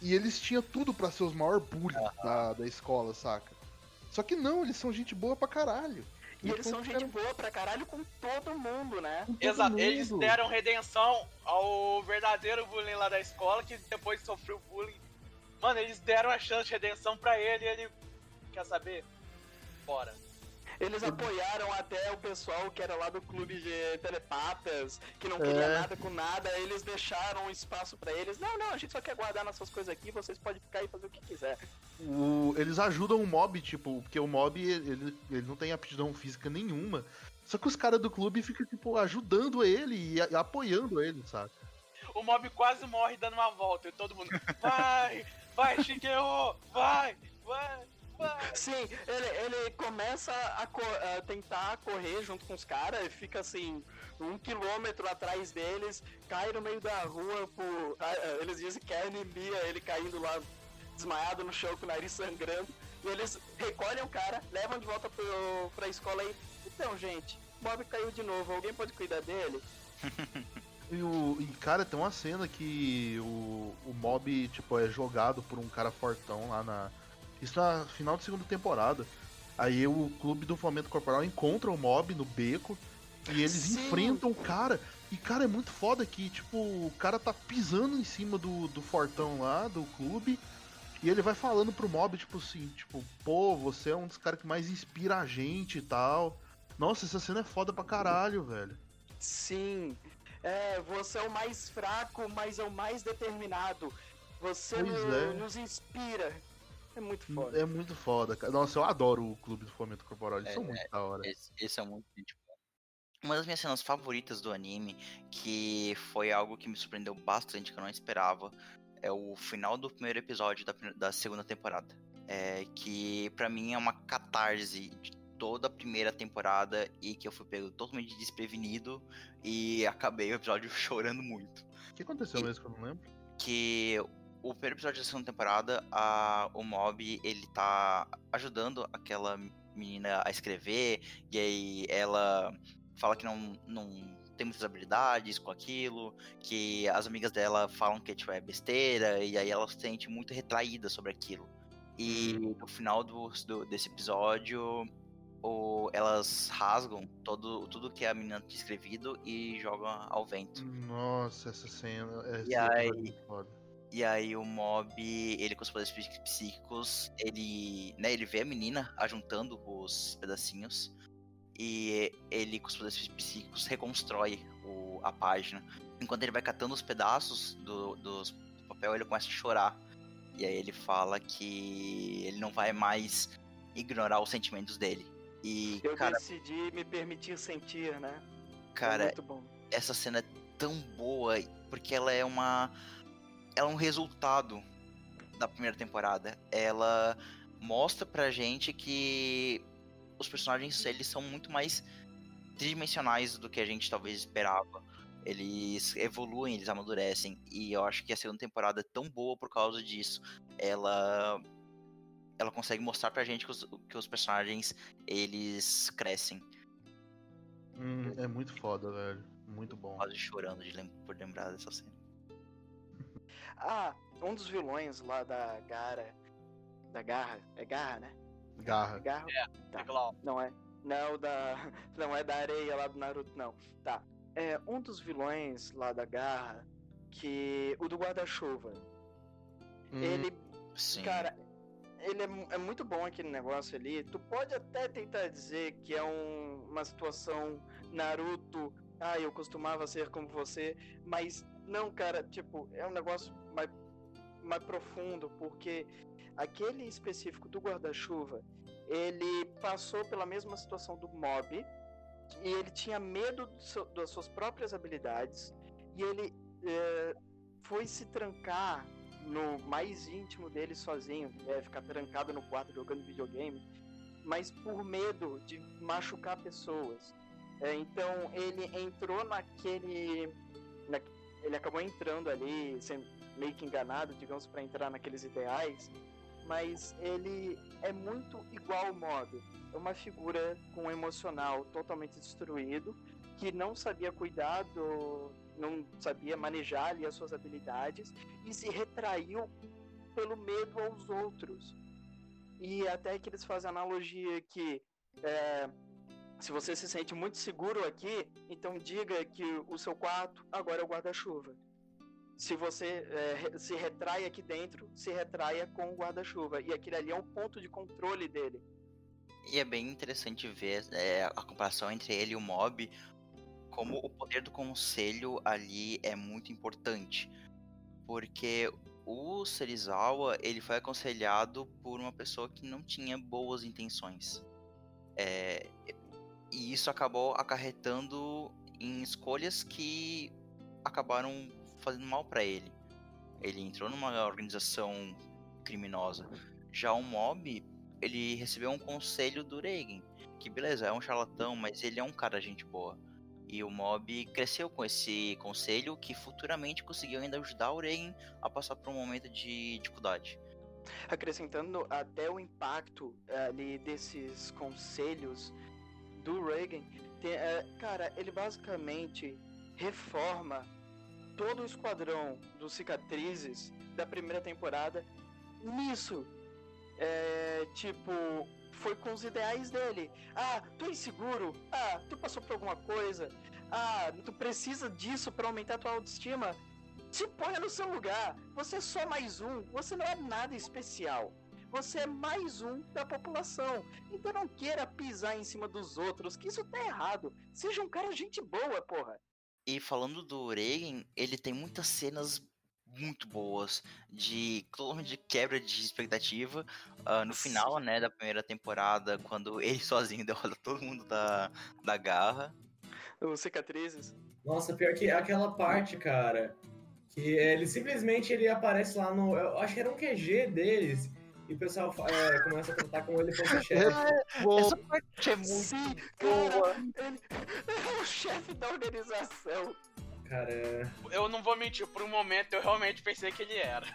e eles tinham tudo pra ser os maiores bullies da, da escola, saca? Só que não, eles são gente boa pra caralho. E eles são gente boa pra caralho com todo mundo, né? todo Exato, eles deram redenção ao verdadeiro bullying lá da escola, que depois sofreu bullying. Mano, eles deram a chance de redenção pra ele e ele. Quer saber? Bora. Eles apoiaram até o pessoal que era lá do clube de telepatas, que não queria É. nada com nada, eles deixaram um espaço pra eles. Não, não, a gente só quer guardar nossas coisas aqui, vocês podem ficar e fazer o que quiser. O- eles ajudam o mob, tipo, porque o mob ele, ele não tem aptidão física nenhuma. Só que os caras do clube ficam, tipo, ajudando ele e, a- apoiando ele, sabe? O mob quase morre dando uma volta e todo mundo. Vai! Vai, Shigeo! Vai! Vai! Sim, ele, ele começa a, co- a tentar correr junto com os caras, fica assim, um quilômetro atrás deles, cai no meio da rua, por, ah, eles dizem que é anemia, ele caindo lá desmaiado no chão com o nariz sangrando, e eles recolhem o cara, levam de volta pro, pra escola aí. Então, gente, o Bob caiu de novo, alguém pode cuidar dele? <laughs> E, o, e, cara, tem uma cena que o, o mob, tipo, é jogado por um cara fortão lá na. Isso na final de segunda temporada. Aí o clube do fomento corporal encontra o mob no beco e eles Sim. enfrentam o cara. E, cara, é muito foda que, tipo, o cara tá pisando em cima do, do fortão lá, do clube. E ele vai falando pro mob, tipo assim, tipo, pô, você é um dos caras que mais inspira a gente e tal. Nossa, essa cena é foda pra caralho, velho. Sim, é, você é o mais fraco, mas é o mais determinado. Você no- é. nos inspira. É muito foda. É muito foda, cara. Nossa, eu adoro o clube do fomento corporal, eles É, são muito da hora. Esse, esse é muito gente. Uma das minhas cenas favoritas do anime, que foi algo que me surpreendeu bastante, que eu não esperava, é o final do primeiro episódio da, da segunda temporada. É, que pra mim é uma catarse de toda a primeira temporada e que eu fui pego totalmente desprevenido e acabei o episódio <laughs> chorando muito. O que aconteceu E- mesmo que eu não lembro? que o primeiro episódio da segunda temporada, a, o Mob, ele tá ajudando aquela menina a escrever, e aí ela fala que não, não tem muitas habilidades com aquilo, que as amigas dela falam que tipo, é besteira, e aí ela se sente muito retraída sobre aquilo. E no final do, do- desse episódio, elas rasgam todo, tudo que a menina tinha escrevido e jogam ao vento. Nossa, essa cena. Esse E aí- é. E aí o mob, ele com os poderes psí- psíquicos, ele, né, ele vê a menina ajuntando os pedacinhos e ele com os poderes psíquicos reconstrói o, a página. Enquanto ele vai catando os pedaços do, do papel, ele começa a chorar. E aí ele fala que ele não vai mais ignorar os sentimentos dele. E, Eu cara, decidi me permitir sentir, né? É cara, essa cena é tão boa porque ela é uma ela é um resultado da primeira temporada. Ela mostra pra gente que os personagens eles são muito mais tridimensionais do que a gente talvez esperava. Eles evoluem, eles amadurecem e eu acho que a segunda temporada é tão boa por causa disso. Ela ela consegue mostrar pra gente que os, que os personagens eles crescem, Hum, é muito foda, velho. Muito bom. quase chorando de lem por lembrar dessa cena. Ah, um dos vilões lá da Gara. Da Garra. É Garra, né? Garra. Garra? Tá. Legal. Não é. Não, da. <laughs> Não é da areia lá do Naruto, não. Tá. É um dos vilões lá da Garra. Que. O do guarda-chuva. Hum, Ele Sim. Cara, ele é, é, muito bom aquele negócio ali. Tu pode até tentar dizer que é um, uma situação Naruto, ah, eu costumava ser como você, mas não, cara, tipo, é um negócio mais, mais profundo, porque aquele específico do guarda-chuva, ele passou pela mesma situação do mob, e ele tinha medo seu, das suas próprias habilidades, e ele é, foi se trancar no mais íntimo dele sozinho, é, ficar trancado no quarto jogando videogame, mas por medo de machucar pessoas. É, então ele entrou naquele. Na, ele acabou entrando ali, sendo meio que enganado, digamos, para entrar naqueles ideais, mas ele é muito igual ao Mob. É uma figura com um emocional totalmente destruído, que não sabia cuidar do, não sabia manejar ali as suas habilidades e se retraiu pelo medo aos outros. E até que eles fazem analogia que é, se você se sente muito seguro aqui, então diga que o seu quarto agora é o guarda-chuva. Se você é, se retrai aqui dentro, se retraia com o guarda-chuva. E aquele ali é um ponto de controle dele. E é bem interessante ver é, a comparação entre ele e o Mob, como o poder do conselho ali é muito importante. Porque o Serizawa, ele foi aconselhado por uma pessoa que não tinha boas intenções. É, e isso acabou acarretando em escolhas que acabaram fazendo mal para ele. Ele entrou numa organização criminosa. Já o Mob, ele recebeu um conselho do Reagan, que beleza, é um charlatão, mas ele é um cara gente boa. E o Mob cresceu com esse conselho que futuramente conseguiu ainda ajudar o Reagan a passar por um momento de dificuldade. Acrescentando até o impacto eh, ali desses conselhos do Reagan, tem, é, cara, ele basicamente reforma todo o esquadrão dos cicatrizes da primeira temporada nisso. É, tipo, foi com os ideais dele. Ah, tu é inseguro? Ah, tu passou por alguma coisa? Ah, tu precisa disso para aumentar tua autoestima? Se põe no seu lugar. Você é só mais um. Você não é nada especial. Você é mais um da população. Então não queira pisar em cima dos outros, que isso tá errado. Seja um cara gente boa, porra. E falando do Reagan, ele tem muitas cenas muito boas, de de quebra de expectativa. Uh, no final, né, da primeira temporada, quando ele <laughs> sozinho derrota todo mundo da, da garra. Os cicatrizes. Nossa, pior que aquela parte, cara, que ele simplesmente ele aparece lá no. Eu acho que era um QG deles. E o pessoal é, começa a tratar com ele como <laughs> chefe. É, essa parte é muito Sim, boa. Cara, ele é o chefe da organização cara. Eu não vou mentir, por um momento eu realmente pensei que ele era.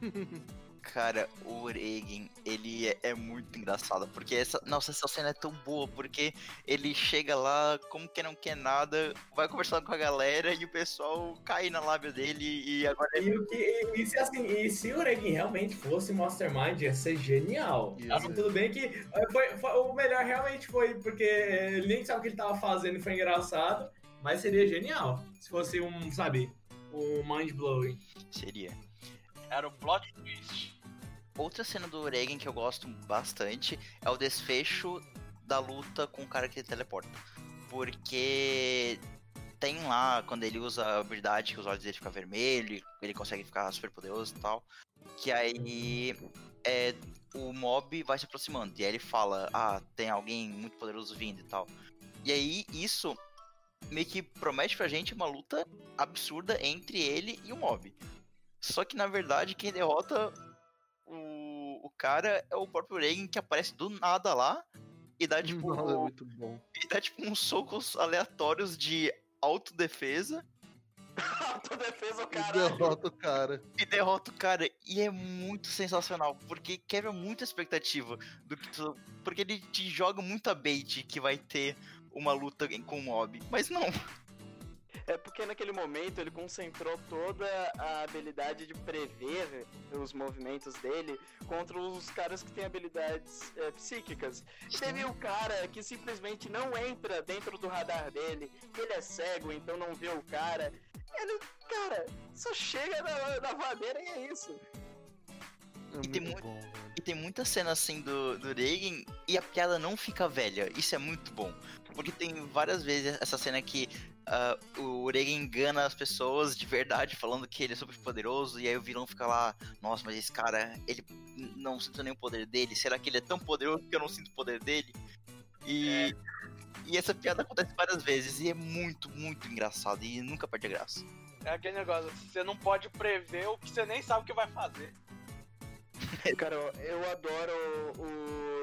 <laughs> Cara, o Reagan, ele é, é, muito engraçado, porque essa, nossa, essa cena é tão boa, porque ele chega lá, como que não quer nada, vai conversando com a galera e o pessoal cai na lábia dele e agora... E, e, e, se, assim, e se o Reagan realmente fosse Mastermind, ia ser genial. Assim, tudo bem que eh, foi, foi, o melhor realmente foi porque ele nem sabe o que ele tava fazendo e foi engraçado, mas seria genial se fosse um, sabe, um mind blowing. Seria. Era o plot twist. Outra cena do Reagan que eu gosto bastante é o desfecho da luta com o cara que teleporta. Porque tem lá, quando ele usa a habilidade que os olhos dele ficam vermelhos, ele consegue ficar super poderoso e tal. Que aí é, o mob vai se aproximando. E aí ele fala, ah, tem alguém muito poderoso vindo e tal. E aí isso meio que promete pra gente uma luta absurda entre ele e o Mob. Só que na verdade quem derrota o, cara é o próprio Reagan que aparece do nada lá e dá tipo. Não, é muito bom. <laughs> E dá tipo uns socos aleatórios de autodefesa. <laughs> autodefesa o cara. E derrota o cara. E derrota o cara. E é muito sensacional. Porque quebra muita expectativa do que tu. Porque ele te joga muita bait que vai ter uma luta com o mob. Mas não. É porque naquele momento ele concentrou toda a habilidade de prever os movimentos dele contra os caras que têm habilidades é, psíquicas. Teve o cara que simplesmente não entra dentro do radar dele, ele é cego, então não vê o cara. Ele, cara, só chega na, na vadeira e é isso. É E tem muito bom. E tem muita cena assim do, do Reagan e a piada não fica velha. Isso é muito bom. Porque tem várias vezes essa cena que ah, o Reagan engana as pessoas de verdade, falando que ele é super poderoso, e aí o vilão fica lá, nossa, mas esse cara, ele não sinto nem o poder dele. Será que ele é tão poderoso que eu não sinto o poder dele? E, e essa piada acontece várias vezes e é muito, muito engraçado e nunca perde a graça. É aquele negócio, você não pode prever o que você nem sabe o que vai fazer. Cara, eu, eu adoro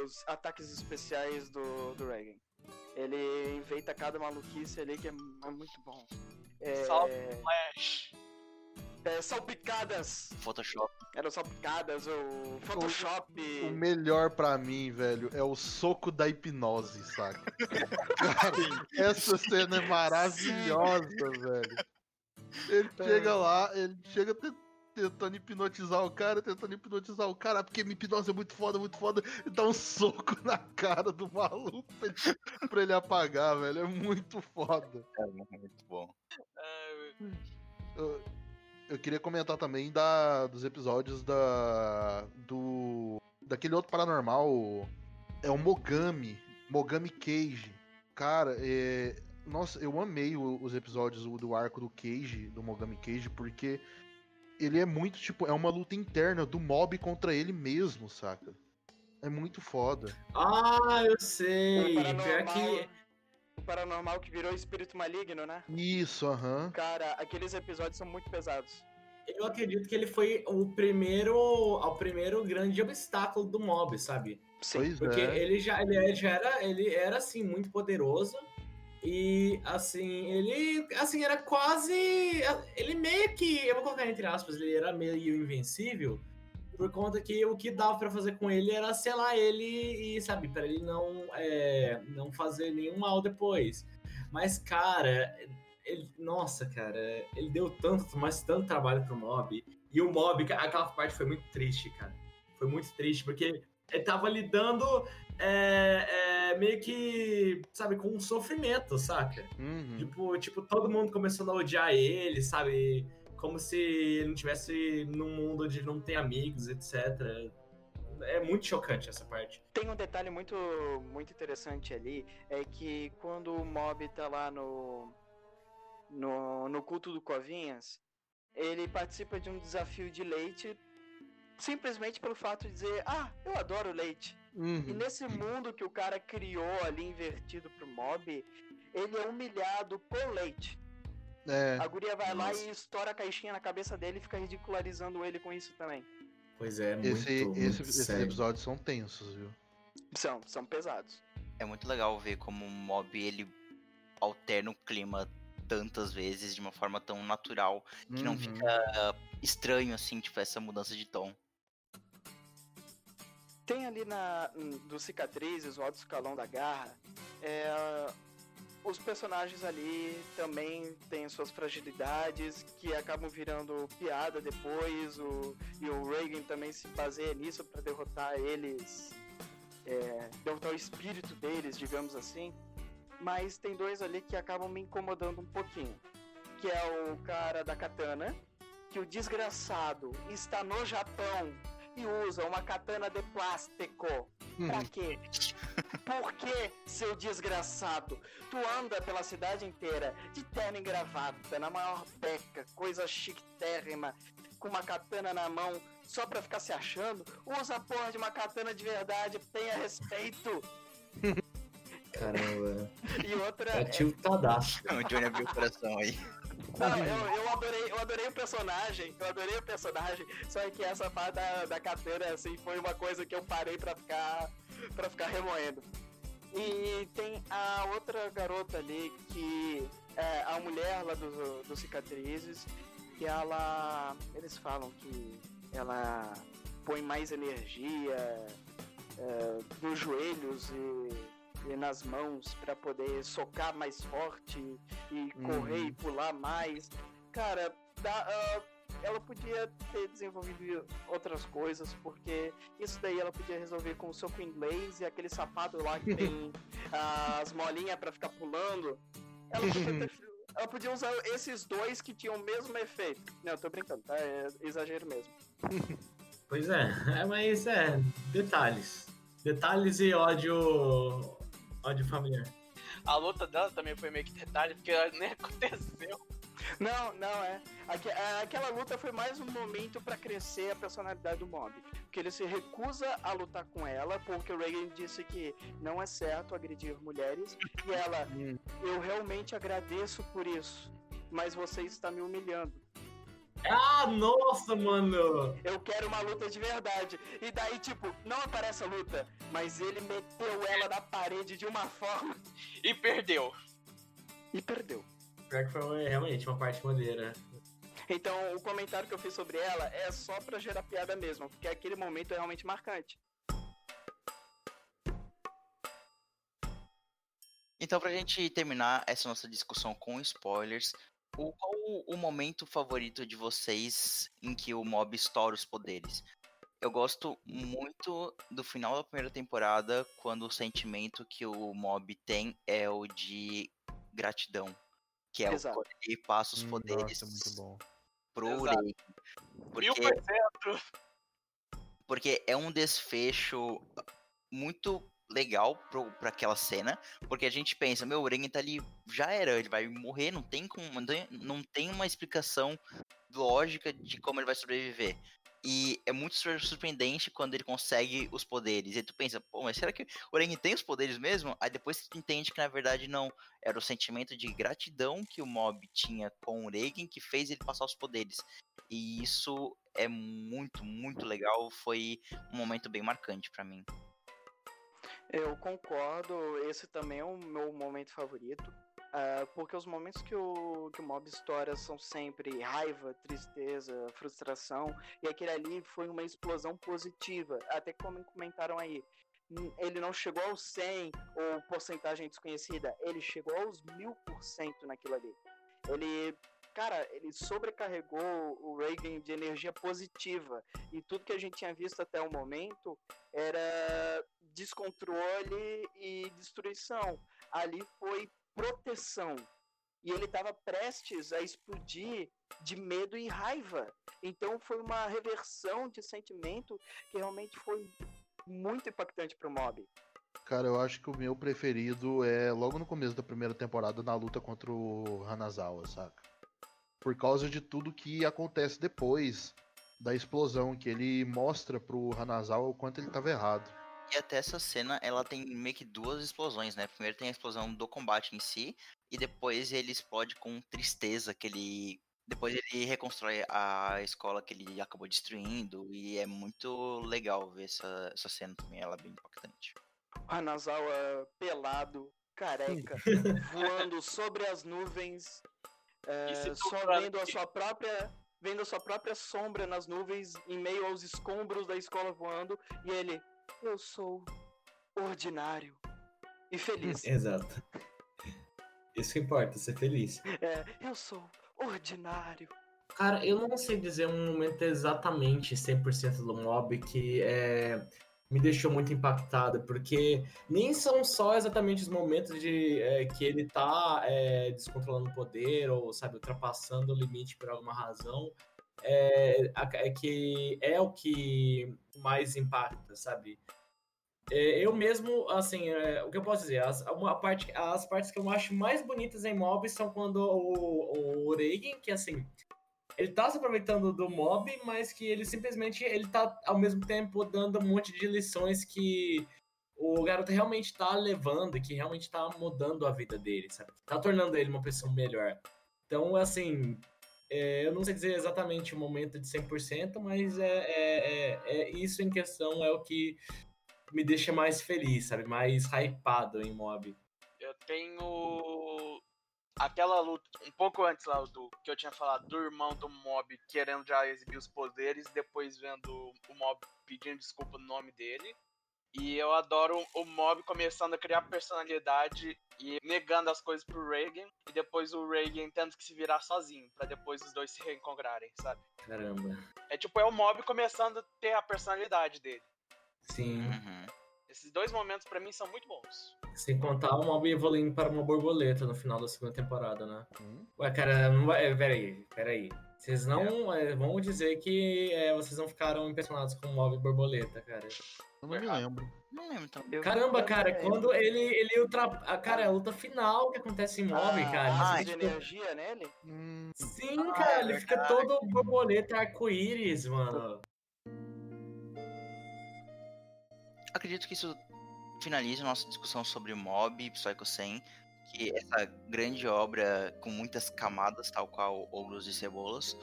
os ataques especiais do, do Reagan. Ele inventa cada maluquice ali que é, é muito bom. É, Salve. Flash. é, salpicadas! Photoshop. Eram salpicadas, o Photoshop. O melhor pra mim, velho, é o soco da hipnose, saca? Cara, <laughs> essa cena é maravilhosa, velho. Ele chega lá, ele chega te- tentando hipnotizar o cara, tentando hipnotizar o cara, porque minha hipnose é muito foda, muito foda, e dá um soco na cara do maluco pra ele, pra ele apagar, velho. É muito foda. É muito bom. Eu, eu queria comentar também da, dos episódios da. do. daquele outro paranormal. É o Mogami. Mogami Cage. Cara, é. Nossa, eu amei os episódios do, do arco do Cage, do Mogami Cage, porque ele é muito, tipo, é uma luta interna do mob contra ele mesmo, saca? É muito foda. Ah, eu sei. Pior paranormal, que. o paranormal que virou espírito maligno, né? Isso, aham. Cara, aqueles episódios são muito pesados. Eu acredito que ele foi o primeiro, o primeiro grande obstáculo do mob, sabe? Sim. Pois Porque é. ele já, ele já era, ele era assim muito poderoso e assim ele, assim era quase, ele meio que, eu vou colocar entre aspas, ele era meio invencível por conta que o que dava pra fazer com ele era selar ele e sabe para ele não, é, não fazer nenhum mal depois. Mas cara, ele- nossa cara, ele deu tanto, mas tanto trabalho pro mob e o mob, aquela parte foi muito triste, cara. Foi muito triste porque ele tava lidando é, é, meio que, sabe, com um sofrimento, saca? Uhum. Tipo, tipo, todo mundo começando a odiar ele, sabe? Como se ele não tivesse num mundo onde ele não tem amigos, etc. É muito chocante essa parte. Tem um detalhe muito, muito interessante ali, é que quando o Mob tá lá no, no, no culto do Covinhas, ele participa de um desafio de leite simplesmente pelo fato de dizer, ah, eu adoro leite. E Uhum. nesse mundo que o cara criou ali invertido pro Mob, ele é humilhado por leite. É. A guria vai lá Nossa. e estoura a caixinha na cabeça dele e fica ridicularizando ele com isso também. Pois é, muito, Esse, muito esse, esses episódios são tensos, viu? São, são pesados. É muito legal ver como o mob ele alterna o clima tantas vezes de uma forma tão natural que não Uhum. fica estranho assim, tipo essa mudança de tom. Tem ali na do cicatrizes, o alto escalão da garra, é, os personagens ali também têm suas fragilidades que acabam virando piada depois. O, e o Reagan também se baseia nisso para derrotar eles, é, derrotar o espírito deles, digamos assim. Mas tem dois ali que acabam me incomodando um pouquinho, que é o cara da katana, que o desgraçado está no Japão e usa uma katana de plástico. Pra quê? Por que, seu desgraçado? Tu anda pela cidade inteira de terno e gravata, na maior beca, coisa chiquitérrima, com uma katana na mão, só pra ficar se achando? Usa a porra de uma katana de verdade, tenha respeito. Caramba. E outra. É tiltadaço. O Johnny abriu o coração aí. Não, eu, eu, adorei, eu adorei o personagem, eu adorei o personagem, só que essa parte da, da katana, assim, foi uma coisa que eu parei pra ficar, pra ficar remoendo. E tem a outra garota ali, que é a mulher lá do, do Cicatrizes, que ela, eles falam que ela põe mais energia é, nos joelhos e nas mãos pra poder socar mais forte e correr Uhum. e pular mais. Cara, dá, ah, ela podia ter desenvolvido outras coisas, porque isso daí ela podia resolver com o soco inglês e aquele sapato lá que tem <laughs> as molinhas pra ficar pulando. Ela podia, ter- <laughs> ela podia usar esses dois que tinham o mesmo efeito. Não, eu tô brincando, tá? É exagero mesmo. Pois é, é, mas é, detalhes. Detalhes e ódio. Ódio familiar. A luta dela também foi meio que detalhe, porque nem <laughs> aconteceu. Não, não, é. Aque- a- Aquela luta foi mais um momento pra crescer a personalidade do Mob. Porque ele se recusa a lutar com ela, porque o Reagan disse que não é certo agredir mulheres. E ela, <laughs> Hum. eu realmente agradeço por isso, mas você está me humilhando. Ah, nossa, mano! Eu quero uma luta de verdade. E daí, tipo, não aparece a luta, mas ele meteu ela na parede de uma forma E perdeu. e perdeu. Pior que foi realmente uma parte maneira. Então, o comentário que eu fiz sobre ela é só pra gerar piada mesmo, porque aquele momento é realmente marcante. Então, pra gente terminar essa nossa discussão com spoilers, o, qual o, o momento favorito de vocês em que o mob estoura os poderes? Eu gosto muito do final da primeira temporada, quando o sentimento que o mob tem é o de gratidão. Que é Exato. o quando ele passa os Hum, poderes Nossa, muito bom. pro. Urei. Mil Porque porque é um desfecho muito legal pro, pra aquela cena, porque a gente pensa, meu, o Eren tá ali, já era, ele vai morrer, não tem como, não tem- uma explicação lógica de como ele vai sobreviver. E é muito sur- surpreendente quando ele consegue os poderes. E tu pensa, pô, mas será que o Eren tem os poderes mesmo? Aí depois tu entende que na verdade não. Era o sentimento de gratidão que o Mob tinha com o Reagan que fez ele passar os poderes. E isso é muito, muito legal. Foi um momento bem marcante pra mim. Eu concordo, esse também é o meu momento favorito. ah, porque os momentos que o, que o mob estoura são sempre raiva, tristeza, frustração, e aquele ali foi uma explosão positiva. Até como comentaram aí, hum, ele não chegou aos 100 ou porcentagem desconhecida, ele chegou aos mil por cento naquilo ali. Ele, cara, ele sobrecarregou o Reagan de energia positiva, e tudo que a gente tinha visto até o momento era descontrole e destruição. Ali foi proteção. E ele estava prestes a explodir de medo e raiva. Então foi uma reversão de sentimento que realmente foi muito impactante pro mob. Cara, eu acho que o meu preferido é logo no começo da primeira temporada na luta contra o Hanazawa, saca? Por causa de tudo que acontece depois da explosão, que ele mostra pro Hanazawa o quanto ele tava errado. E até essa cena, ela tem meio que duas explosões, né? Primeiro tem a explosão do combate em si, e depois ele explode com tristeza, que ele. Depois ele reconstrói a escola que ele acabou destruindo, e é muito legal ver essa, essa cena também, ela é bem impactante. Hanazawa pelado, careca, <laughs> voando sobre as nuvens, é, só vendo a sua própria vendo a sua própria sombra nas nuvens em meio aos escombros da escola voando e ele eu sou ordinário e feliz Exato. Isso que importa, ser feliz. é, eu sou ordinário Cara, eu não sei dizer um momento exatamente 100% do mob que é, me deixou muito impactado, porque nem são só exatamente os momentos de é, que ele tá é, descontrolando o poder ou, sabe, ultrapassando o limite por alguma razão, é, é que é o que mais impacta, sabe? É, eu mesmo, assim, é, o que eu posso dizer, as, uma parte, as partes que eu acho mais bonitas em mob são quando o, o que assim, ele tá se aproveitando do mob, mas que ele simplesmente ele tá ao mesmo tempo dando um monte de lições que o garoto realmente tá levando que realmente tá mudando a vida dele, sabe? Tá tornando ele uma pessoa melhor. Então, assim, é, eu não sei dizer exatamente o momento de 100%, mas é, é, é, é isso em questão é o que me deixa mais feliz, sabe? Mais hypado em mob. Eu tenho aquela luta um pouco antes lá do que eu tinha falado do irmão do Mob querendo já exibir os poderes, depois vendo o Mob pedindo desculpa no nome dele. E eu adoro o Mob começando a criar personalidade e negando as coisas pro Reagan e depois o Reagan tendo que se virar sozinho pra depois os dois se reencontrarem, sabe? Caramba. É tipo é o Mob começando a ter a personalidade dele. Sim. Uhum. Esses dois momentos pra mim são muito bons. Sem contar o mob evoluindo para uma borboleta no final da segunda temporada, né? Hum? Ué, cara, não vai. é, Peraí, peraí. Vocês não é, vão dizer que é, vocês não ficaram impressionados com o mob borboleta, cara. Eu não me lembro. Não lembro então. Eu- Caramba, cara, quando ele, ele ultra... a- Cara, a luta final que acontece em mob, Ah, cara. ah, você de tipo, energia nele? Hum, Sim, Ah, cara, é ele fica verdade. todo borboleta arco-íris, mano. Acredito que isso finaliza a nossa discussão sobre Mob, Psycho 100, que é essa grande obra com muitas camadas, tal qual Ogros e Cebolas.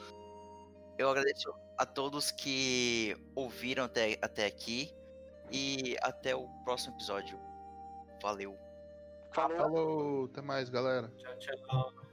Eu agradeço a todos que ouviram até, até aqui e até o próximo episódio. Valeu! Falou. falou, até mais, galera. Tchau, tchau.